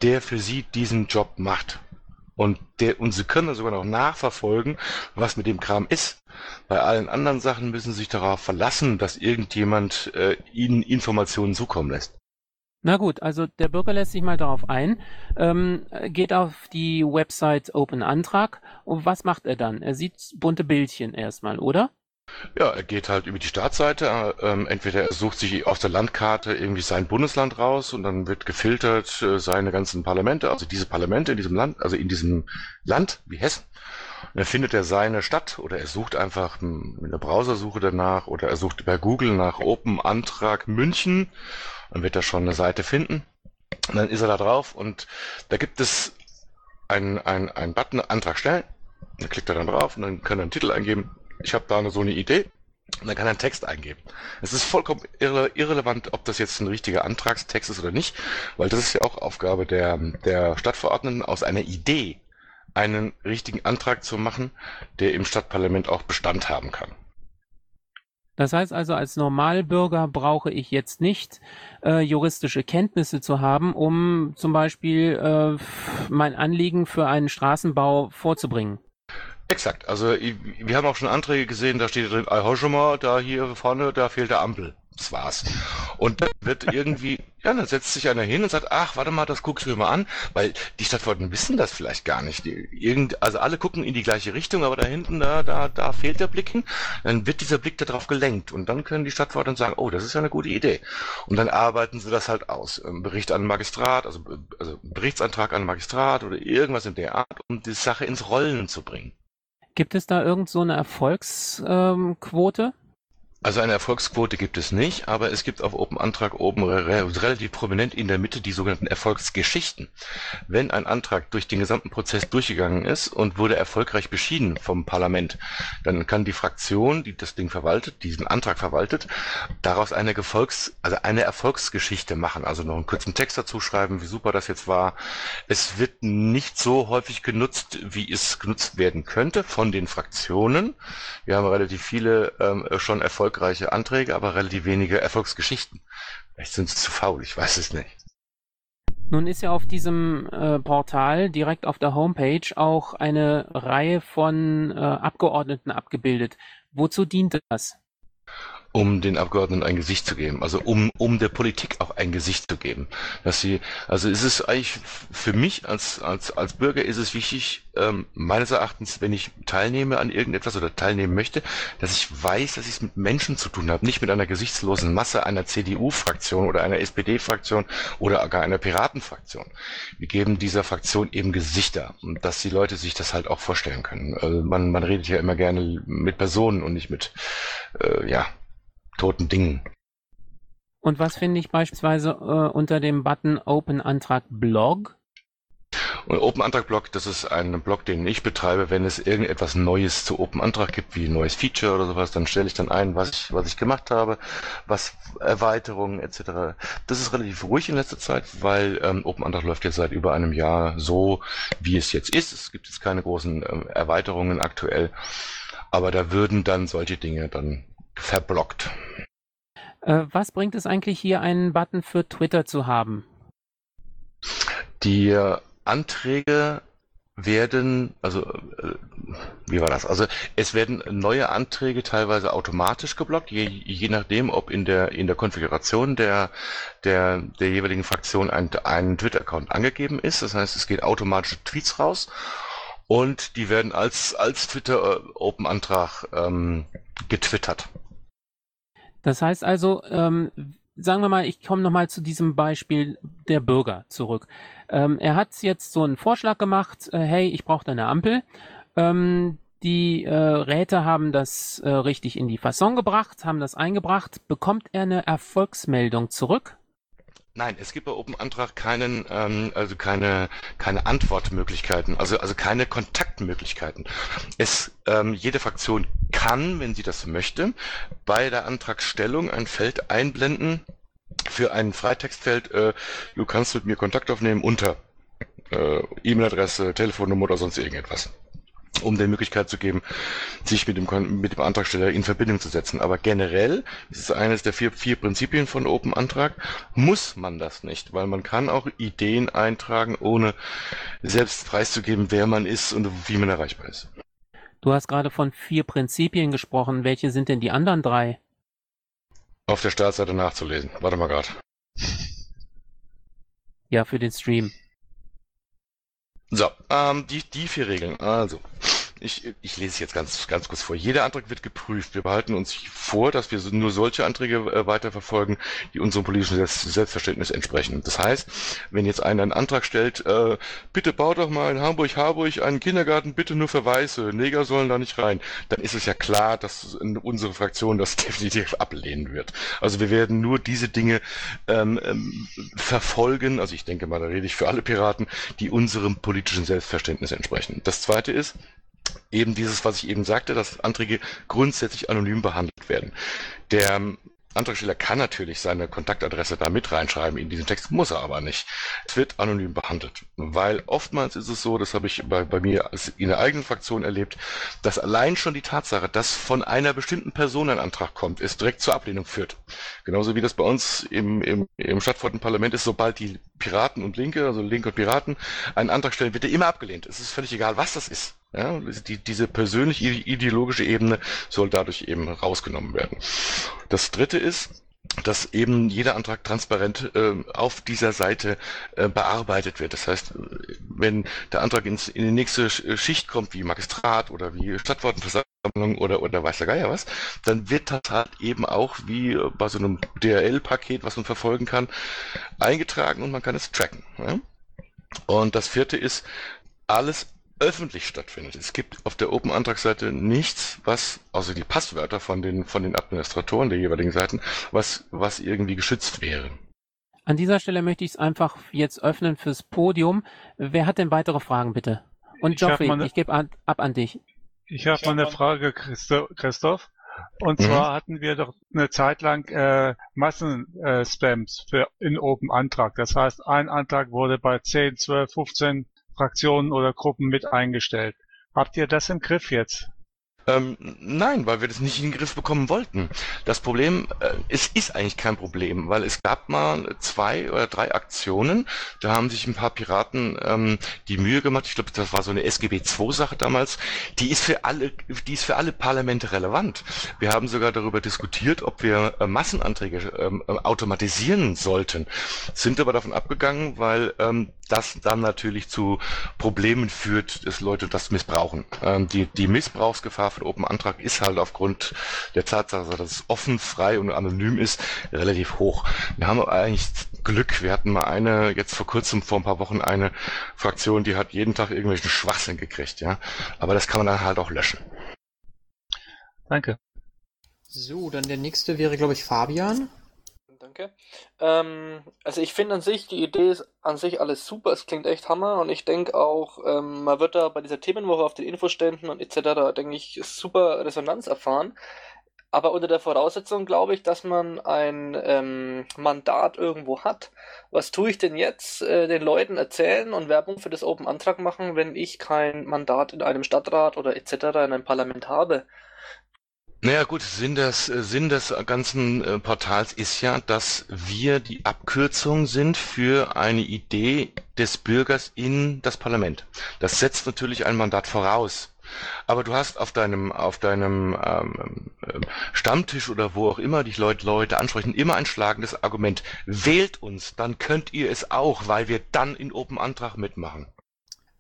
der für Sie diesen Job macht. Und, der, und sie können sogar noch nachverfolgen, was mit dem Kram ist. Bei allen anderen Sachen müssen sie sich darauf verlassen, dass irgendjemand äh, ihnen Informationen zukommen lässt. Na gut, also der Bürger lässt sich mal darauf ein, ähm, geht auf die Website Open Antrag und was macht er dann? Er sieht bunte Bildchen erstmal, oder? Ja, er geht halt über die Startseite. Ähm, entweder er sucht sich auf der Landkarte irgendwie sein Bundesland raus und dann wird gefiltert äh, seine ganzen Parlamente, also diese Parlamente in diesem Land, also in diesem Land wie Hessen. Und dann findet er seine Stadt oder er sucht einfach mit der Browsersuche danach oder er sucht bei Google nach Open Antrag München. Dann wird er schon eine Seite finden. Und dann ist er da drauf und da gibt es einen, einen, Button Antrag stellen. Da klickt er dann drauf und dann kann er einen Titel eingeben ich habe da so eine Idee. Und dann kann er einen Text eingeben. Es ist vollkommen irre, irrelevant, ob das jetzt ein richtiger Antragstext ist oder nicht, weil das ist ja auch Aufgabe der, der Stadtverordneten, aus einer Idee einen richtigen Antrag zu machen, der im Stadtparlament auch Bestand haben kann. Das heißt also, als Normalbürger brauche ich jetzt nicht äh, juristische Kenntnisse zu haben, um zum Beispiel äh, mein Anliegen für einen Straßenbau vorzubringen. Exakt. Also wir haben auch schon Anträge gesehen, da steht drin, mal, da hier vorne, da fehlt der Ampel. Das war's. Und dann wird irgendwie, ja, dann setzt sich einer hin und sagt, ach, warte mal, das guckst du mir mal an, weil die Stadtverordneten wissen das vielleicht gar nicht. Irgend, also alle gucken in die gleiche Richtung, aber da hinten, da, da, da fehlt der Blick hin. Dann wird dieser Blick darauf gelenkt und dann können die Stadtverordneten sagen, oh, das ist ja eine gute Idee. Und dann arbeiten sie das halt aus. Bericht an Magistrat, also, also Berichtsantrag an Magistrat oder irgendwas in der Art, um die Sache ins Rollen zu bringen. Gibt es da irgend so eine Erfolgsquote? Also eine Erfolgsquote gibt es nicht, aber es gibt auf Open Antrag oben re relativ prominent in der Mitte die sogenannten Erfolgsgeschichten. Wenn ein Antrag durch den gesamten Prozess durchgegangen ist und wurde erfolgreich beschieden vom Parlament, dann kann die Fraktion, die das Ding verwaltet, diesen Antrag verwaltet, daraus eine Gefolgs, also eine Erfolgsgeschichte machen, also noch einen kurzen Text dazu schreiben, wie super das jetzt war. Es wird nicht so häufig genutzt, wie es genutzt werden könnte von den Fraktionen. Wir haben relativ viele ähm, schon erfolgreich erfolgreiche Anträge, aber relativ wenige Erfolgsgeschichten. Vielleicht sind sie zu faul, ich weiß es nicht. Nun ist ja auf diesem äh, Portal direkt auf der Homepage auch eine Reihe von äh, Abgeordneten abgebildet. Wozu dient das? Um den Abgeordneten ein Gesicht zu geben, also um, um der Politik auch ein Gesicht zu geben. Dass sie, also ist es eigentlich für mich als, als, als Bürger ist es wichtig, ähm, meines Erachtens, wenn ich teilnehme an irgendetwas oder teilnehmen möchte, dass ich weiß, dass ich es mit Menschen zu tun habe, nicht mit einer gesichtslosen Masse einer CDU-Fraktion oder einer SPD-Fraktion oder gar einer Piratenfraktion. Wir geben dieser Fraktion eben Gesichter und dass die Leute sich das halt auch vorstellen können. Also man, man redet ja immer gerne mit Personen und nicht mit, äh, ja, toten Dingen. Und was finde ich beispielsweise äh, unter dem Button Open Antrag Blog? Und Open Antrag Blog, das ist ein Blog, den ich betreibe. Wenn es irgendetwas Neues zu Open Antrag gibt, wie ein neues Feature oder sowas, dann stelle ich dann ein, was ich, was ich gemacht habe, was Erweiterungen etc. Das ist relativ ruhig in letzter Zeit, weil ähm, Open Antrag läuft jetzt seit über einem Jahr so, wie es jetzt ist. Es gibt jetzt keine großen ähm, Erweiterungen aktuell, aber da würden dann solche Dinge dann verblockt. Äh, was bringt es eigentlich hier, einen Button für Twitter zu haben? Die Anträge werden, also äh, wie war das? Also es werden neue Anträge teilweise automatisch geblockt, je, je nachdem, ob in der in der Konfiguration der der der jeweiligen Fraktion ein, ein Twitter-Account angegeben ist. Das heißt, es geht automatisch Tweets raus und die werden als als Twitter äh, Open Antrag ähm, getwittert. Das heißt also, ähm, sagen wir mal, ich komme nochmal zu diesem Beispiel der Bürger zurück. Ähm, er hat jetzt so einen Vorschlag gemacht, äh, hey, ich brauche eine Ampel. Ähm, die äh, Räte haben das äh, richtig in die Fasson gebracht, haben das eingebracht. Bekommt er eine Erfolgsmeldung zurück? Nein, es gibt bei Open Antrag keinen, ähm, also keine, keine Antwortmöglichkeiten, also, also keine Kontaktmöglichkeiten. Es, ähm, jede Fraktion kann, wenn sie das möchte, bei der Antragstellung ein Feld einblenden für ein Freitextfeld, äh, du kannst mit mir Kontakt aufnehmen unter äh, E-Mail-Adresse, Telefonnummer oder sonst irgendetwas um der Möglichkeit zu geben, sich mit dem, mit dem Antragsteller in Verbindung zu setzen. Aber generell, das ist eines der vier, vier Prinzipien von Open Antrag, muss man das nicht, weil man kann auch Ideen eintragen, ohne selbst preiszugeben, wer man ist und wie man erreichbar ist. Du hast gerade von vier Prinzipien gesprochen. Welche sind denn die anderen drei? Auf der Startseite nachzulesen. Warte mal gerade. Ja, für den Stream. So, ähm, die, die vier Regeln. Also, ich, ich lese es jetzt ganz, ganz kurz vor. Jeder Antrag wird geprüft. Wir behalten uns vor, dass wir nur solche Anträge äh, weiterverfolgen, die unserem politischen Selbst Selbstverständnis entsprechen. Das heißt, wenn jetzt einer einen Antrag stellt, äh, bitte baut doch mal in Hamburg, Harburg einen Kindergarten, bitte nur für Weiße, Neger sollen da nicht rein, dann ist es ja klar, dass unsere Fraktion das <laughs> definitiv ablehnen wird. Also wir werden nur diese Dinge ähm, ähm, verfolgen, also ich denke mal, da rede ich für alle Piraten, die unserem politischen Selbstverständnis entsprechen. Das zweite ist, eben dieses, was ich eben sagte, dass Anträge grundsätzlich anonym behandelt werden. Der Antragsteller kann natürlich seine Kontaktadresse da mit reinschreiben in diesen Text, muss er aber nicht. Es wird anonym behandelt, weil oftmals ist es so, das habe ich bei, bei mir in der eigenen Fraktion erlebt, dass allein schon die Tatsache, dass von einer bestimmten Person ein Antrag kommt, es direkt zur Ablehnung führt. Genauso wie das bei uns im, im, im Stadtverordnetenparlament ist, sobald die Piraten und Linke, also Linke und Piraten, einen Antrag stellen, wird er immer abgelehnt. Es ist völlig egal, was das ist. Ja, die, diese persönlich ideologische Ebene soll dadurch eben rausgenommen werden. Das dritte ist, dass eben jeder Antrag transparent äh, auf dieser Seite äh, bearbeitet wird. Das heißt, wenn der Antrag ins, in die nächste Schicht kommt, wie Magistrat oder wie Stadtverordnetenversammlung oder, oder weiß der Geier was, dann wird das halt eben auch wie bei so einem DRL-Paket, was man verfolgen kann, eingetragen und man kann es tracken. Ja? Und das vierte ist, alles öffentlich stattfindet. Es gibt auf der Open-Antragsseite nichts, was, außer die Passwörter von den, von den Administratoren der jeweiligen Seiten, was, was irgendwie geschützt wäre. An dieser Stelle möchte ich es einfach jetzt öffnen fürs Podium. Wer hat denn weitere Fragen, bitte? Und Geoffrey, ich, ich gebe ab an dich. Ich habe mal eine Frage, Christoph. Und mhm. zwar hatten wir doch eine Zeit lang äh, Massenspams äh, für in Open Antrag. Das heißt, ein Antrag wurde bei 10, 12, 15 Fraktionen oder Gruppen mit eingestellt. Habt ihr das im Griff jetzt? Ähm, nein, weil wir das nicht in den Griff bekommen wollten. Das Problem, äh, es ist eigentlich kein Problem, weil es gab mal zwei oder drei Aktionen, da haben sich ein paar Piraten ähm, die Mühe gemacht, ich glaube, das war so eine SGB II-Sache damals, die ist für alle, die ist für alle Parlamente relevant. Wir haben sogar darüber diskutiert, ob wir äh, Massenanträge ähm, äh, automatisieren sollten, sind aber davon abgegangen, weil ähm, das dann natürlich zu Problemen führt, dass Leute das missbrauchen. Ähm, die, die Missbrauchsgefahr von Open Antrag ist halt aufgrund der Tatsache, dass es offen, frei und anonym ist, relativ hoch. Wir haben eigentlich Glück. Wir hatten mal eine, jetzt vor kurzem, vor ein paar Wochen, eine Fraktion, die hat jeden Tag irgendwelchen Schwachsinn gekriegt, ja. Aber das kann man dann halt auch löschen. Danke. So, dann der nächste wäre, glaube ich, Fabian. Danke. Ähm, also ich finde an sich, die Idee ist an sich alles super, es klingt echt Hammer und ich denke auch, ähm, man wird da bei dieser Themenwoche auf den Infoständen und etc., denke ich, super Resonanz erfahren. Aber unter der Voraussetzung glaube ich, dass man ein ähm, Mandat irgendwo hat. Was tue ich denn jetzt? Äh, den Leuten erzählen und Werbung für das Open Antrag machen, wenn ich kein Mandat in einem Stadtrat oder etc. in einem Parlament habe? Naja gut, Sinn des, Sinn des ganzen äh, Portals ist ja, dass wir die Abkürzung sind für eine Idee des Bürgers in das Parlament. Das setzt natürlich ein Mandat voraus. Aber du hast auf deinem, auf deinem ähm, äh, Stammtisch oder wo auch immer dich Leute, Leute ansprechen, immer ein schlagendes Argument. Wählt uns, dann könnt ihr es auch, weil wir dann in Open Antrag mitmachen.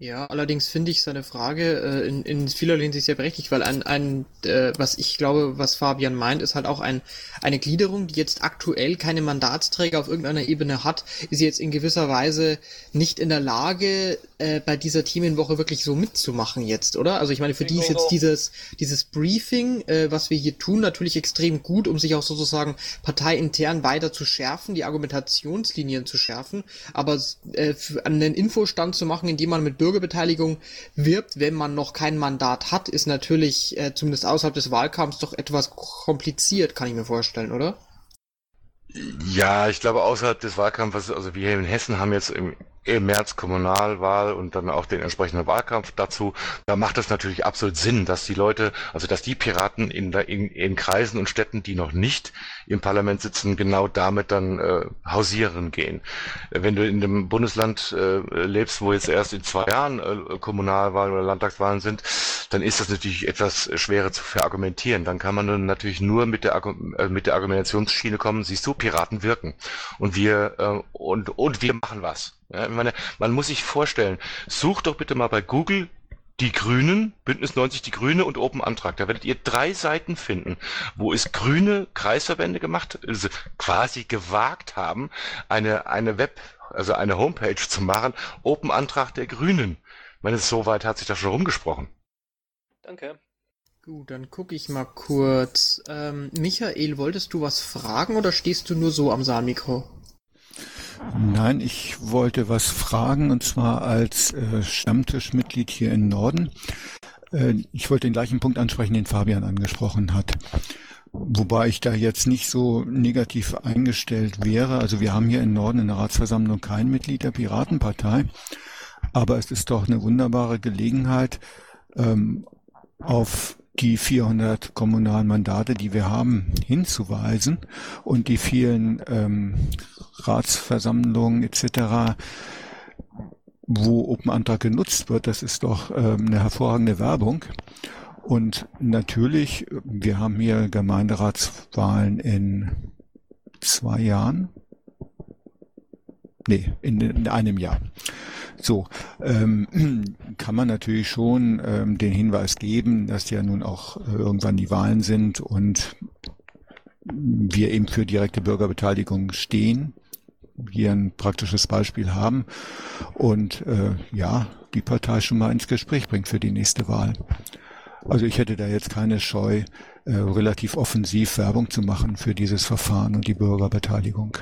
Ja, allerdings finde ich seine Frage äh, in, in vieler Hinsicht sehr berechtigt, weil ein, ein äh, was ich glaube, was Fabian meint, ist halt auch ein, eine Gliederung, die jetzt aktuell keine Mandatsträger auf irgendeiner Ebene hat, ist jetzt in gewisser Weise nicht in der Lage, äh, bei dieser Themenwoche wirklich so mitzumachen jetzt, oder? Also ich meine, für die ist jetzt dieses, dieses Briefing, äh, was wir hier tun, natürlich extrem gut, um sich auch sozusagen parteiintern weiter zu schärfen, die Argumentationslinien zu schärfen, aber äh, einen Infostand zu machen, indem man mit Bürger Bürgerbeteiligung wirbt, wenn man noch kein Mandat hat, ist natürlich äh, zumindest außerhalb des Wahlkampfs doch etwas kompliziert, kann ich mir vorstellen, oder? Ja, ich glaube außerhalb des Wahlkampfes, also wir hier in Hessen haben jetzt im im März Kommunalwahl und dann auch den entsprechenden Wahlkampf dazu, da macht es natürlich absolut Sinn, dass die Leute, also dass die Piraten in, in, in Kreisen und Städten, die noch nicht im Parlament sitzen, genau damit dann äh, hausieren gehen. Wenn du in einem Bundesland äh, lebst, wo jetzt erst in zwei Jahren äh, Kommunalwahlen oder Landtagswahlen sind, dann ist das natürlich etwas schwerer zu verargumentieren. Dann kann man dann natürlich nur mit der, äh, mit der Argumentationsschiene kommen, siehst du, Piraten wirken. Und wir, äh, und, und wir machen was. Ja, meine, man muss sich vorstellen, sucht doch bitte mal bei Google die Grünen, Bündnis 90 die Grüne und Open Antrag. Da werdet ihr drei Seiten finden, wo es grüne Kreisverbände gemacht, also quasi gewagt haben, eine, eine Web, also eine Homepage zu machen, Open Antrag der Grünen. Ich meine, so weit hat sich das schon rumgesprochen. Danke. Gut, dann gucke ich mal kurz. Ähm, Michael, wolltest du was fragen oder stehst du nur so am Saalmikro? Nein, ich wollte was fragen und zwar als äh, Stammtischmitglied hier im Norden. Äh, ich wollte den gleichen Punkt ansprechen, den Fabian angesprochen hat. Wobei ich da jetzt nicht so negativ eingestellt wäre. Also wir haben hier im Norden in der Ratsversammlung kein Mitglied der Piratenpartei. Aber es ist doch eine wunderbare Gelegenheit, ähm, auf die 400 kommunalen Mandate, die wir haben, hinzuweisen und die vielen ähm, Ratsversammlungen etc., wo Open Antrag genutzt wird, das ist doch ähm, eine hervorragende Werbung. Und natürlich, wir haben hier Gemeinderatswahlen in zwei Jahren. Nee, in, in einem Jahr. So, ähm, <clears throat> kann man natürlich schon ähm, den Hinweis geben, dass ja nun auch äh, irgendwann die Wahlen sind und wir eben für direkte Bürgerbeteiligung stehen, hier ein praktisches Beispiel haben und äh, ja, die Partei schon mal ins Gespräch bringt für die nächste Wahl. Also ich hätte da jetzt keine Scheu, äh, relativ offensiv Werbung zu machen für dieses Verfahren und die Bürgerbeteiligung.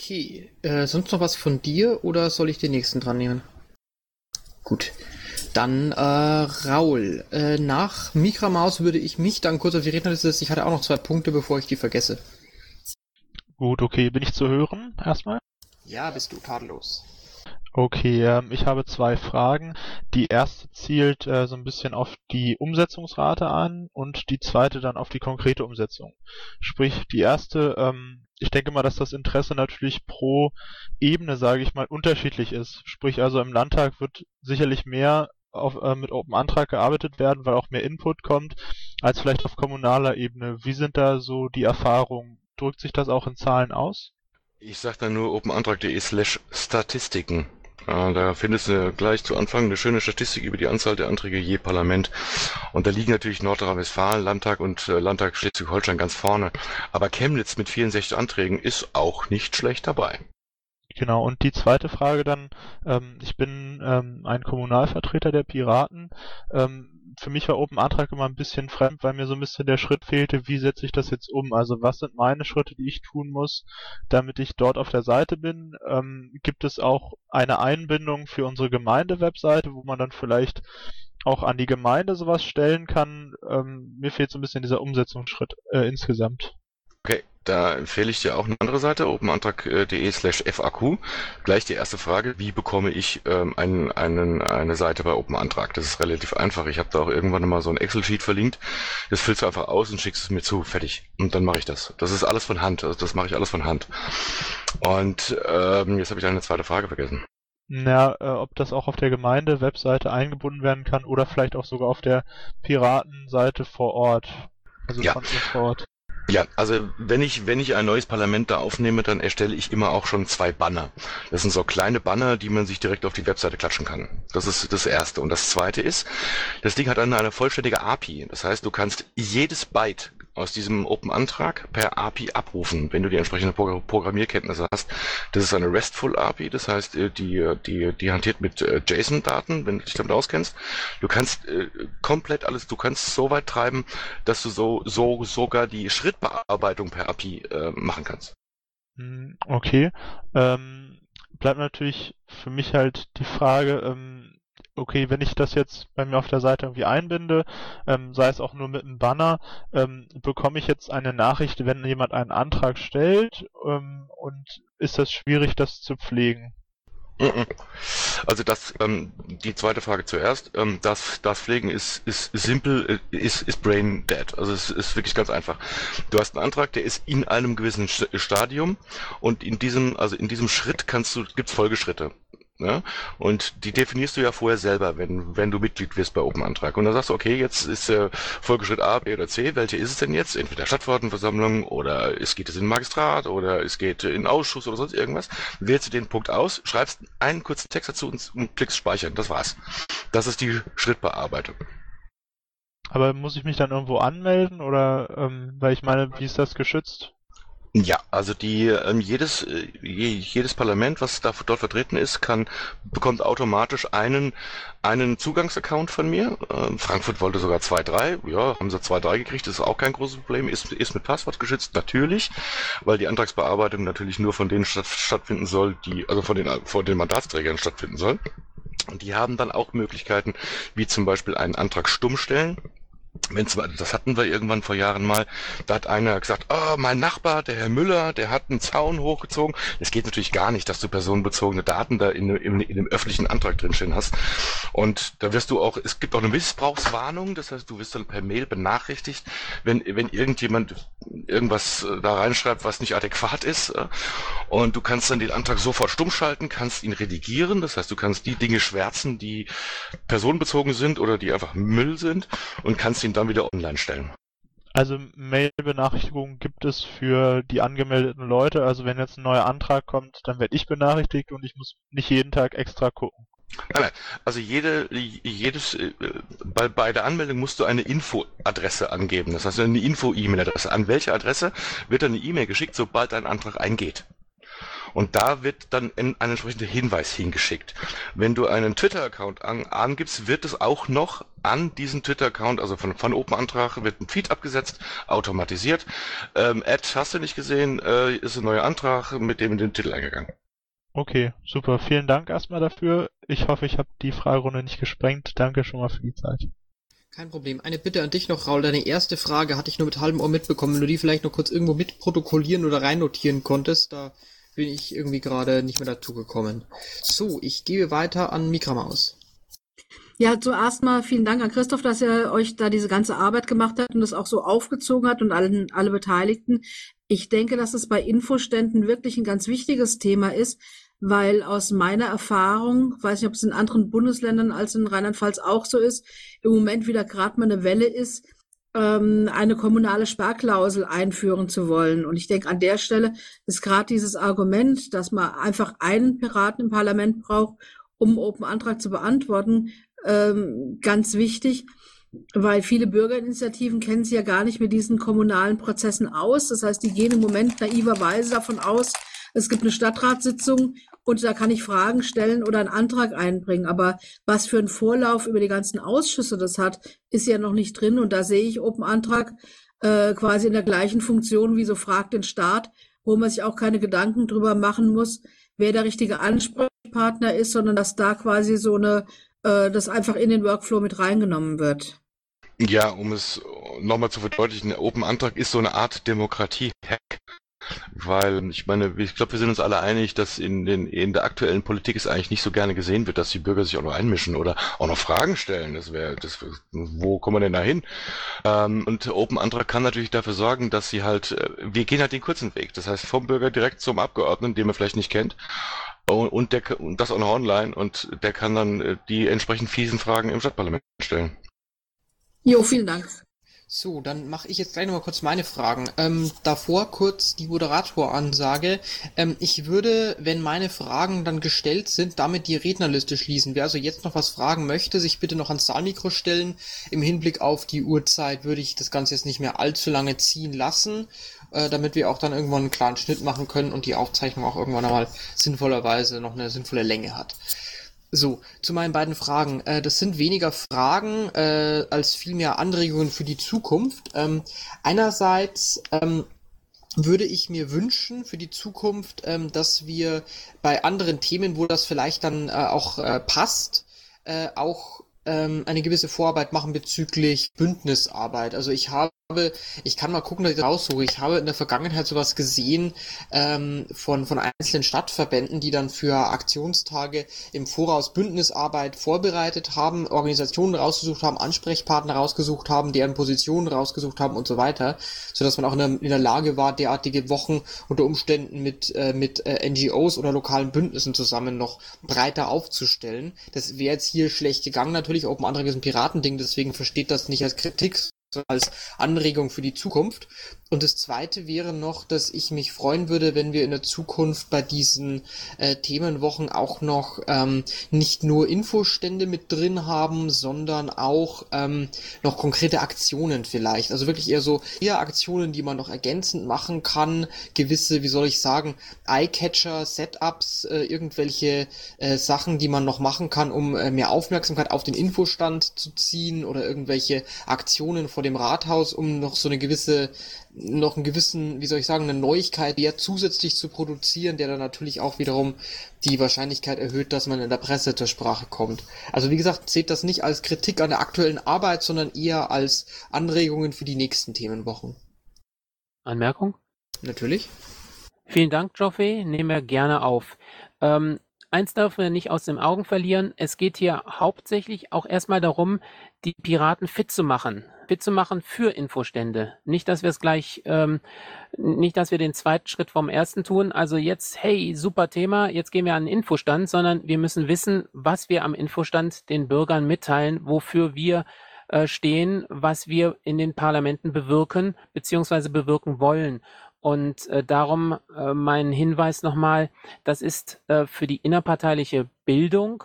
Okay, äh, sonst noch was von dir oder soll ich den nächsten dran nehmen? Gut. Dann äh, Raul. Äh, nach Mikramaus würde ich mich dann kurz auf die Rednerliste setzen. Ich hatte auch noch zwei Punkte, bevor ich die vergesse. Gut, okay. Bin ich zu hören erstmal? Ja, bist du tadellos. Okay, ähm, ich habe zwei Fragen. Die erste zielt äh, so ein bisschen auf die Umsetzungsrate an und die zweite dann auf die konkrete Umsetzung. Sprich, die erste, ähm, ich denke mal, dass das Interesse natürlich pro Ebene, sage ich mal, unterschiedlich ist. Sprich, also im Landtag wird sicherlich mehr auf, äh, mit Open Antrag gearbeitet werden, weil auch mehr Input kommt, als vielleicht auf kommunaler Ebene. Wie sind da so die Erfahrungen? Drückt sich das auch in Zahlen aus? Ich sag da nur openantrag.de slash Statistiken. Äh, da findest du gleich zu Anfang eine schöne Statistik über die Anzahl der Anträge je Parlament. Und da liegen natürlich Nordrhein-Westfalen, Landtag und äh, Landtag Schleswig-Holstein ganz vorne. Aber Chemnitz mit 64 Anträgen ist auch nicht schlecht dabei. Genau, und die zweite Frage dann, ähm, ich bin ähm, ein Kommunalvertreter der Piraten. Ähm, für mich war Open Antrag immer ein bisschen fremd, weil mir so ein bisschen der Schritt fehlte, wie setze ich das jetzt um? Also was sind meine Schritte, die ich tun muss, damit ich dort auf der Seite bin? Ähm, gibt es auch eine Einbindung für unsere Gemeinde-Webseite, wo man dann vielleicht auch an die Gemeinde sowas stellen kann? Ähm, mir fehlt so ein bisschen dieser Umsetzungsschritt äh, insgesamt. Okay, da empfehle ich dir auch eine andere Seite, openantrag.de slash FAQ. Gleich die erste Frage, wie bekomme ich ähm, einen, einen, eine Seite bei OpenAntrag? Das ist relativ einfach. Ich habe da auch irgendwann mal so ein Excel-Sheet verlinkt. Das füllst du einfach aus und schickst es mir zu. Fertig. Und dann mache ich das. Das ist alles von Hand. Also das mache ich alles von Hand. Und ähm, jetzt habe ich eine zweite Frage vergessen. Na, äh, ob das auch auf der Gemeinde-Webseite eingebunden werden kann oder vielleicht auch sogar auf der Piratenseite vor Ort. Also ja. von vor Ort. Ja, also wenn ich, wenn ich ein neues Parlament da aufnehme, dann erstelle ich immer auch schon zwei Banner. Das sind so kleine Banner, die man sich direkt auf die Webseite klatschen kann. Das ist das Erste. Und das Zweite ist, das Ding hat dann eine vollständige API. Das heißt, du kannst jedes Byte aus diesem Open-Antrag per API abrufen, wenn du die entsprechende Programmierkenntnisse hast. Das ist eine RESTful API, das heißt, äh, die, die, die hantiert mit äh, JSON-Daten, wenn du dich damit auskennst. Du kannst äh, komplett alles, du kannst so weit treiben, dass du so, so sogar die Schrittbearbeitung per API äh, machen kannst. Hm, okay. Ähm, bleibt natürlich für mich halt die Frage, ähm, okay, wenn ich das jetzt bei mir auf der Seite irgendwie einbinde, ähm, sei es auch nur mit einem Banner, ähm, bekomme ich jetzt eine Nachricht, wenn jemand einen Antrag stellt ähm, und ist das schwierig, das zu pflegen? Also das, ähm, die zweite Frage zuerst. Ähm, das, das Pflegen ist, ist simpel, äh, ist, ist brain dead. Also es ist wirklich ganz einfach. Du hast einen Antrag, der ist in einem gewissen Stadium und in diesem, also in diesem Schritt kannst du, gibt's Folgeschritte. Ne? Und die definierst du ja vorher selber, wenn, wenn du Mitglied wirst bei Open Antrag. Und dann sagst du, okay, jetzt ist äh, Folgeschritt A, B oder C. Welche ist es denn jetzt? Entweder Stadtverordnetenversammlung oder es geht es in Magistrat oder es geht in Ausschuss oder sonst irgendwas. Wählst du den Punkt aus, schreibst einen kurzen Text dazu und, und klickst speichern. Das war's. Das ist die Schrittbearbeitung. Aber muss ich mich dann irgendwo anmelden oder, ähm, weil ich meine, wie ist das geschützt? Ja, also die ähm, jedes äh, jedes Parlament, was da dort vertreten ist, kann bekommt automatisch einen einen Zugangsaccount von mir. Ähm, Frankfurt wollte sogar zwei drei, ja, haben sie zwei drei gekriegt, das ist auch kein großes Problem. Ist ist mit Passwort geschützt natürlich, weil die Antragsbearbeitung natürlich nur von denen statt, stattfinden soll, die also von den von den Mandatsträgern stattfinden soll. Und die haben dann auch Möglichkeiten, wie zum Beispiel einen Antrag stumm stellen Wenn's, das hatten wir irgendwann vor Jahren mal. Da hat einer gesagt, oh, mein Nachbar, der Herr Müller, der hat einen Zaun hochgezogen. Es geht natürlich gar nicht, dass du personenbezogene Daten da in, in, in dem öffentlichen Antrag drinstehen hast. Und da wirst du auch, es gibt auch eine Missbrauchswarnung, das heißt, du wirst dann per Mail benachrichtigt, wenn, wenn irgendjemand irgendwas äh, da reinschreibt, was nicht adäquat ist. Äh, und du kannst dann den Antrag sofort stumm schalten, kannst ihn redigieren, das heißt, du kannst die Dinge schwärzen, die personenbezogen sind oder die einfach Müll sind und kannst ihn dann wieder online stellen. Also Mail-Benachrichtigungen gibt es für die angemeldeten Leute. Also wenn jetzt ein neuer Antrag kommt, dann werde ich benachrichtigt und ich muss nicht jeden Tag extra gucken. Nein, nein. Also jede, jedes, äh, bei, bei der Anmeldung musst du eine Info-Adresse angeben. Das heißt eine Info-E-Mail-Adresse. An welche Adresse wird dann eine E-Mail geschickt, sobald dein Antrag eingeht? Und da wird dann ein entsprechender Hinweis hingeschickt. Wenn du einen Twitter-Account an, angibst, wird es auch noch an diesen Twitter-Account, also von, von Open-Antrag, wird ein Feed abgesetzt, automatisiert. Ähm, Ad hast du nicht gesehen, äh, ist ein neuer Antrag mit dem in den Titel eingegangen. Okay, super. Vielen Dank erstmal dafür. Ich hoffe, ich habe die Fragerunde nicht gesprengt. Danke schon mal für die Zeit. Kein Problem. Eine Bitte an dich noch, Raul. Deine erste Frage hatte ich nur mit halbem Ohr mitbekommen. Wenn du die vielleicht noch kurz irgendwo mitprotokollieren oder reinnotieren konntest, da bin ich irgendwie gerade nicht mehr dazu gekommen. So, ich gebe weiter an Mikramaus. Ja, zuerst mal vielen Dank an Christoph, dass er euch da diese ganze Arbeit gemacht hat und das auch so aufgezogen hat und allen, alle Beteiligten. Ich denke, dass es bei Infoständen wirklich ein ganz wichtiges Thema ist, weil aus meiner Erfahrung, weiß nicht, ob es in anderen Bundesländern als in Rheinland-Pfalz auch so ist, im Moment wieder gerade mal eine Welle ist, ähm, eine kommunale Sparklausel einführen zu wollen. Und ich denke, an der Stelle ist gerade dieses Argument, dass man einfach einen Piraten im Parlament braucht, um Open Antrag zu beantworten, ähm, ganz wichtig, weil viele Bürgerinitiativen kennen sich ja gar nicht mit diesen kommunalen Prozessen aus. Das heißt, die gehen im Moment naiverweise davon aus, es gibt eine Stadtratssitzung und da kann ich Fragen stellen oder einen Antrag einbringen. Aber was für ein Vorlauf über die ganzen Ausschüsse das hat, ist ja noch nicht drin. Und da sehe ich Open Antrag äh, quasi in der gleichen Funktion wie so fragt den Staat, wo man sich auch keine Gedanken drüber machen muss, wer der richtige Ansprechpartner ist, sondern dass da quasi so eine, äh, das einfach in den Workflow mit reingenommen wird. Ja, um es nochmal zu verdeutlichen, Open Antrag ist so eine Art Demokratie-Hack. Weil ich meine, ich glaube, wir sind uns alle einig, dass in, den, in der aktuellen Politik es eigentlich nicht so gerne gesehen wird, dass die Bürger sich auch noch einmischen oder auch noch Fragen stellen. Das wäre, das, wo kommen wir denn da hin? Ähm, und Open Antrag kann natürlich dafür sorgen, dass sie halt, äh, wir gehen halt den kurzen Weg. Das heißt, vom Bürger direkt zum Abgeordneten, den man vielleicht nicht kennt. Und, der, und das auch noch online und der kann dann äh, die entsprechend fiesen Fragen im Stadtparlament stellen. Jo, vielen Dank. So, dann mache ich jetzt gleich nochmal kurz meine Fragen. Ähm, davor kurz die Moderatoransage. Ähm, ich würde, wenn meine Fragen dann gestellt sind, damit die Rednerliste schließen. Wer also jetzt noch was fragen möchte, sich bitte noch ans Saalmikro stellen. Im Hinblick auf die Uhrzeit würde ich das Ganze jetzt nicht mehr allzu lange ziehen lassen, äh, damit wir auch dann irgendwann einen klaren Schnitt machen können und die Aufzeichnung auch irgendwann einmal sinnvollerweise noch eine sinnvolle Länge hat. So, zu meinen beiden Fragen. Äh, das sind weniger Fragen äh, als vielmehr Anregungen für die Zukunft. Ähm, einerseits ähm, würde ich mir wünschen für die Zukunft, ähm, dass wir bei anderen Themen, wo das vielleicht dann äh, auch äh, passt, äh, auch ähm, eine gewisse Vorarbeit machen bezüglich Bündnisarbeit. Also ich habe ich kann mal gucken, dass ich raussuche. Ich habe in der Vergangenheit sowas gesehen ähm, von, von einzelnen Stadtverbänden, die dann für Aktionstage im Voraus Bündnisarbeit vorbereitet haben, Organisationen rausgesucht haben, Ansprechpartner rausgesucht haben, deren Positionen rausgesucht haben und so weiter, sodass man auch in der, in der Lage war, derartige Wochen unter Umständen mit, äh, mit äh, NGOs oder lokalen Bündnissen zusammen noch breiter aufzustellen. Das wäre jetzt hier schlecht gegangen natürlich. Open Antrag ist ein Piratending, deswegen versteht das nicht als Kritik, als Anregung für die Zukunft. Und das Zweite wäre noch, dass ich mich freuen würde, wenn wir in der Zukunft bei diesen äh, Themenwochen auch noch ähm, nicht nur Infostände mit drin haben, sondern auch ähm, noch konkrete Aktionen vielleicht. Also wirklich eher so eher Aktionen, die man noch ergänzend machen kann. Gewisse, wie soll ich sagen, Eyecatcher, Setups, äh, irgendwelche äh, Sachen, die man noch machen kann, um äh, mehr Aufmerksamkeit auf den Infostand zu ziehen oder irgendwelche Aktionen vor dem Rathaus, um noch so eine gewisse, noch einen gewissen, wie soll ich sagen, eine Neuigkeit der zusätzlich zu produzieren, der dann natürlich auch wiederum die Wahrscheinlichkeit erhöht, dass man in der Presse zur Sprache kommt. Also wie gesagt, seht das nicht als Kritik an der aktuellen Arbeit, sondern eher als Anregungen für die nächsten Themenwochen. Anmerkung? Natürlich. Vielen Dank, Joffrey. Nehmen wir gerne auf. Ähm, eins dürfen wir nicht aus den Augen verlieren. Es geht hier hauptsächlich auch erstmal darum, die Piraten fit zu machen. Fit zu machen für Infostände. Nicht, dass wir es gleich, ähm, nicht, dass wir den zweiten Schritt vom ersten tun. Also jetzt, hey, super Thema, jetzt gehen wir an den Infostand, sondern wir müssen wissen, was wir am Infostand den Bürgern mitteilen, wofür wir äh, stehen, was wir in den Parlamenten bewirken bzw. bewirken wollen. Und äh, darum äh, mein Hinweis nochmal, das ist äh, für die innerparteiliche Bildung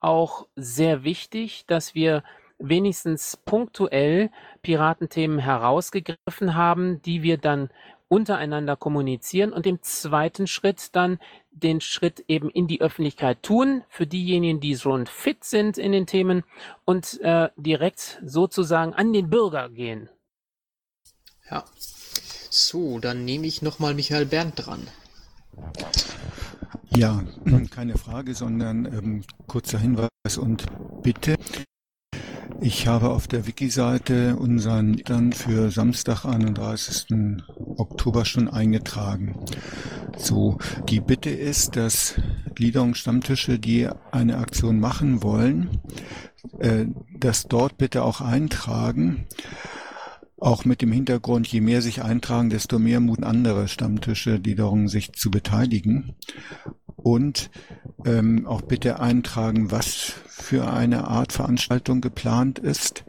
auch sehr wichtig, dass wir wenigstens punktuell Piratenthemen herausgegriffen haben, die wir dann untereinander kommunizieren und im zweiten Schritt dann den Schritt eben in die Öffentlichkeit tun, für diejenigen, die schon fit sind in den Themen und äh, direkt sozusagen an den Bürger gehen. Ja. So, dann nehme ich nochmal Michael Berndt dran. Ja, <clears throat> keine Frage, sondern ähm, kurzer Hinweis und Bitte. Ich habe auf der Wiki-Seite unseren dann für Samstag, 31. Oktober schon eingetragen. So, die Bitte ist, dass Gliederungsstammtische, die eine Aktion machen wollen, äh, das dort bitte auch eintragen. Auch mit dem Hintergrund, je mehr sich eintragen, desto mehr muten andere Stammtische, darum sich zu beteiligen. Und ähm, auch bitte eintragen, was für eine Art Veranstaltung geplant ist.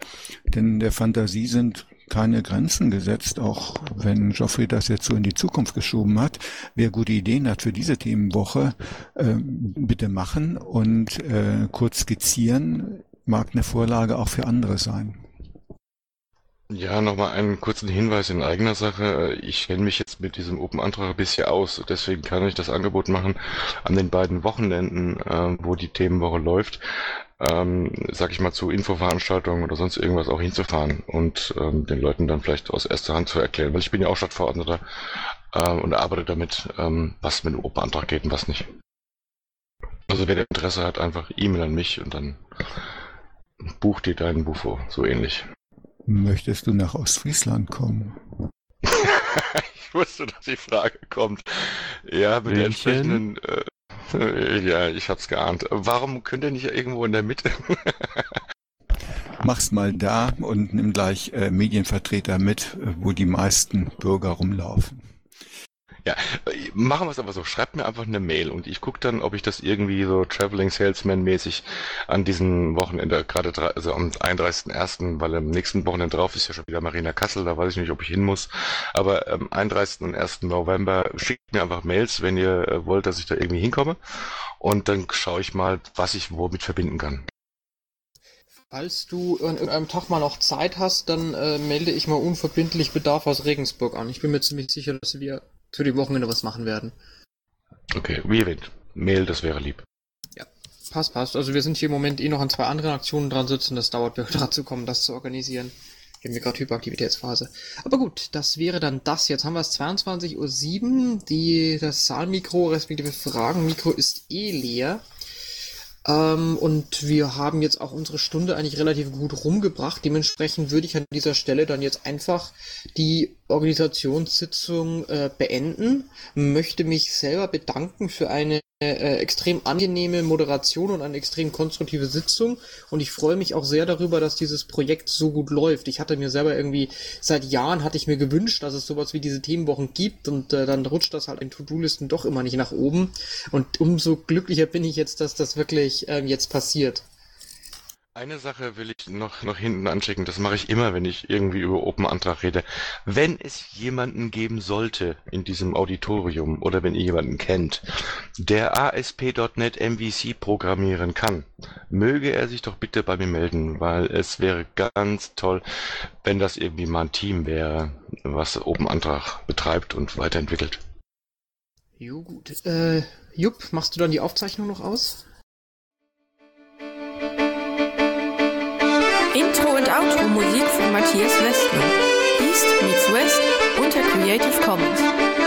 Denn der Fantasie sind keine Grenzen gesetzt, auch wenn Geoffrey das jetzt so in die Zukunft geschoben hat. Wer gute Ideen hat für diese Themenwoche, äh, bitte machen und äh, kurz skizzieren, mag eine Vorlage auch für andere sein. Ja, nochmal einen kurzen Hinweis in eigener Sache. Ich kenne mich jetzt mit diesem Open-Antrag ein bisschen aus, deswegen kann ich das Angebot machen, an den beiden Wochenenden, äh, wo die Themenwoche läuft, ähm, sag ich mal, zu Infoveranstaltungen oder sonst irgendwas auch hinzufahren und ähm, den Leuten dann vielleicht aus erster Hand zu erklären, weil ich bin ja auch Stadtverordneter ähm, und arbeite damit, ähm, was mit dem Open-Antrag geht und was nicht. Also wer Interesse hat, einfach E-Mail an mich und dann bucht dir deinen Bufo, so ähnlich. Möchtest du nach Ostfriesland kommen? <laughs> ich wusste, dass die Frage kommt. Ja, mit der entsprechenden. Äh, ja, ich hab's geahnt. Warum könnt ihr nicht irgendwo in der Mitte? <laughs> Mach's mal da und nimm gleich äh, Medienvertreter mit, wo die meisten Bürger rumlaufen. Ja, machen wir es aber so. Schreibt mir einfach eine Mail und ich gucke dann, ob ich das irgendwie so Traveling Salesman mäßig an diesem Wochenende, gerade also am 31.01., weil am nächsten Wochenende drauf ist ja schon wieder Marina Kassel, da weiß ich nicht, ob ich hin muss. Aber am 31. und 1. November schickt mir einfach Mails, wenn ihr äh, wollt, dass ich da irgendwie hinkomme. Und dann schaue ich mal, was ich womit verbinden kann. Falls du an irgendeinem Tag mal noch Zeit hast, dann äh, melde ich mal unverbindlich Bedarf aus Regensburg an. Ich bin mir ziemlich sicher, dass wir für die Wochenende was machen werden. Okay, wie erwähnt, Mail, das wäre lieb. Ja, passt, passt. Also wir sind hier im Moment eh noch an zwei anderen Aktionen dran sitzen. Das dauert mir <laughs> dran zu kommen, das zu organisieren. Wir haben hier gerade Hyperaktivitätsphase. Aber gut, das wäre dann das. Jetzt haben wir es 22.07 Uhr. Die, das Saalmikro, respektive Fragenmikro ist eh leer. Ähm, und wir haben jetzt auch unsere Stunde eigentlich relativ gut rumgebracht. Dementsprechend würde ich an dieser Stelle dann jetzt einfach die Organisationssitzung äh, beenden. Möchte mich selber bedanken für eine äh, extrem angenehme Moderation und eine extrem konstruktive Sitzung. Und ich freue mich auch sehr darüber, dass dieses Projekt so gut läuft. Ich hatte mir selber irgendwie, seit Jahren hatte ich mir gewünscht, dass es sowas wie diese Themenwochen gibt und äh, dann rutscht das halt in To-Do-Listen doch immer nicht nach oben. Und umso glücklicher bin ich jetzt, dass das wirklich ähm, jetzt passiert. Eine Sache will ich noch, noch hinten anschicken, das mache ich immer, wenn ich irgendwie über Open Antrag rede. Wenn es jemanden geben sollte in diesem Auditorium oder wenn ihr jemanden kennt, der ASP.NET MVC programmieren kann, möge er sich doch bitte bei mir melden, weil es wäre ganz toll, wenn das irgendwie mal ein Team wäre, was Open Antrag betreibt und weiterentwickelt. Jo, gut. Äh, Jupp, machst du dann die Aufzeichnung noch aus? Und Outro Musik von Matthias Westner. East meets West unter Creative Commons.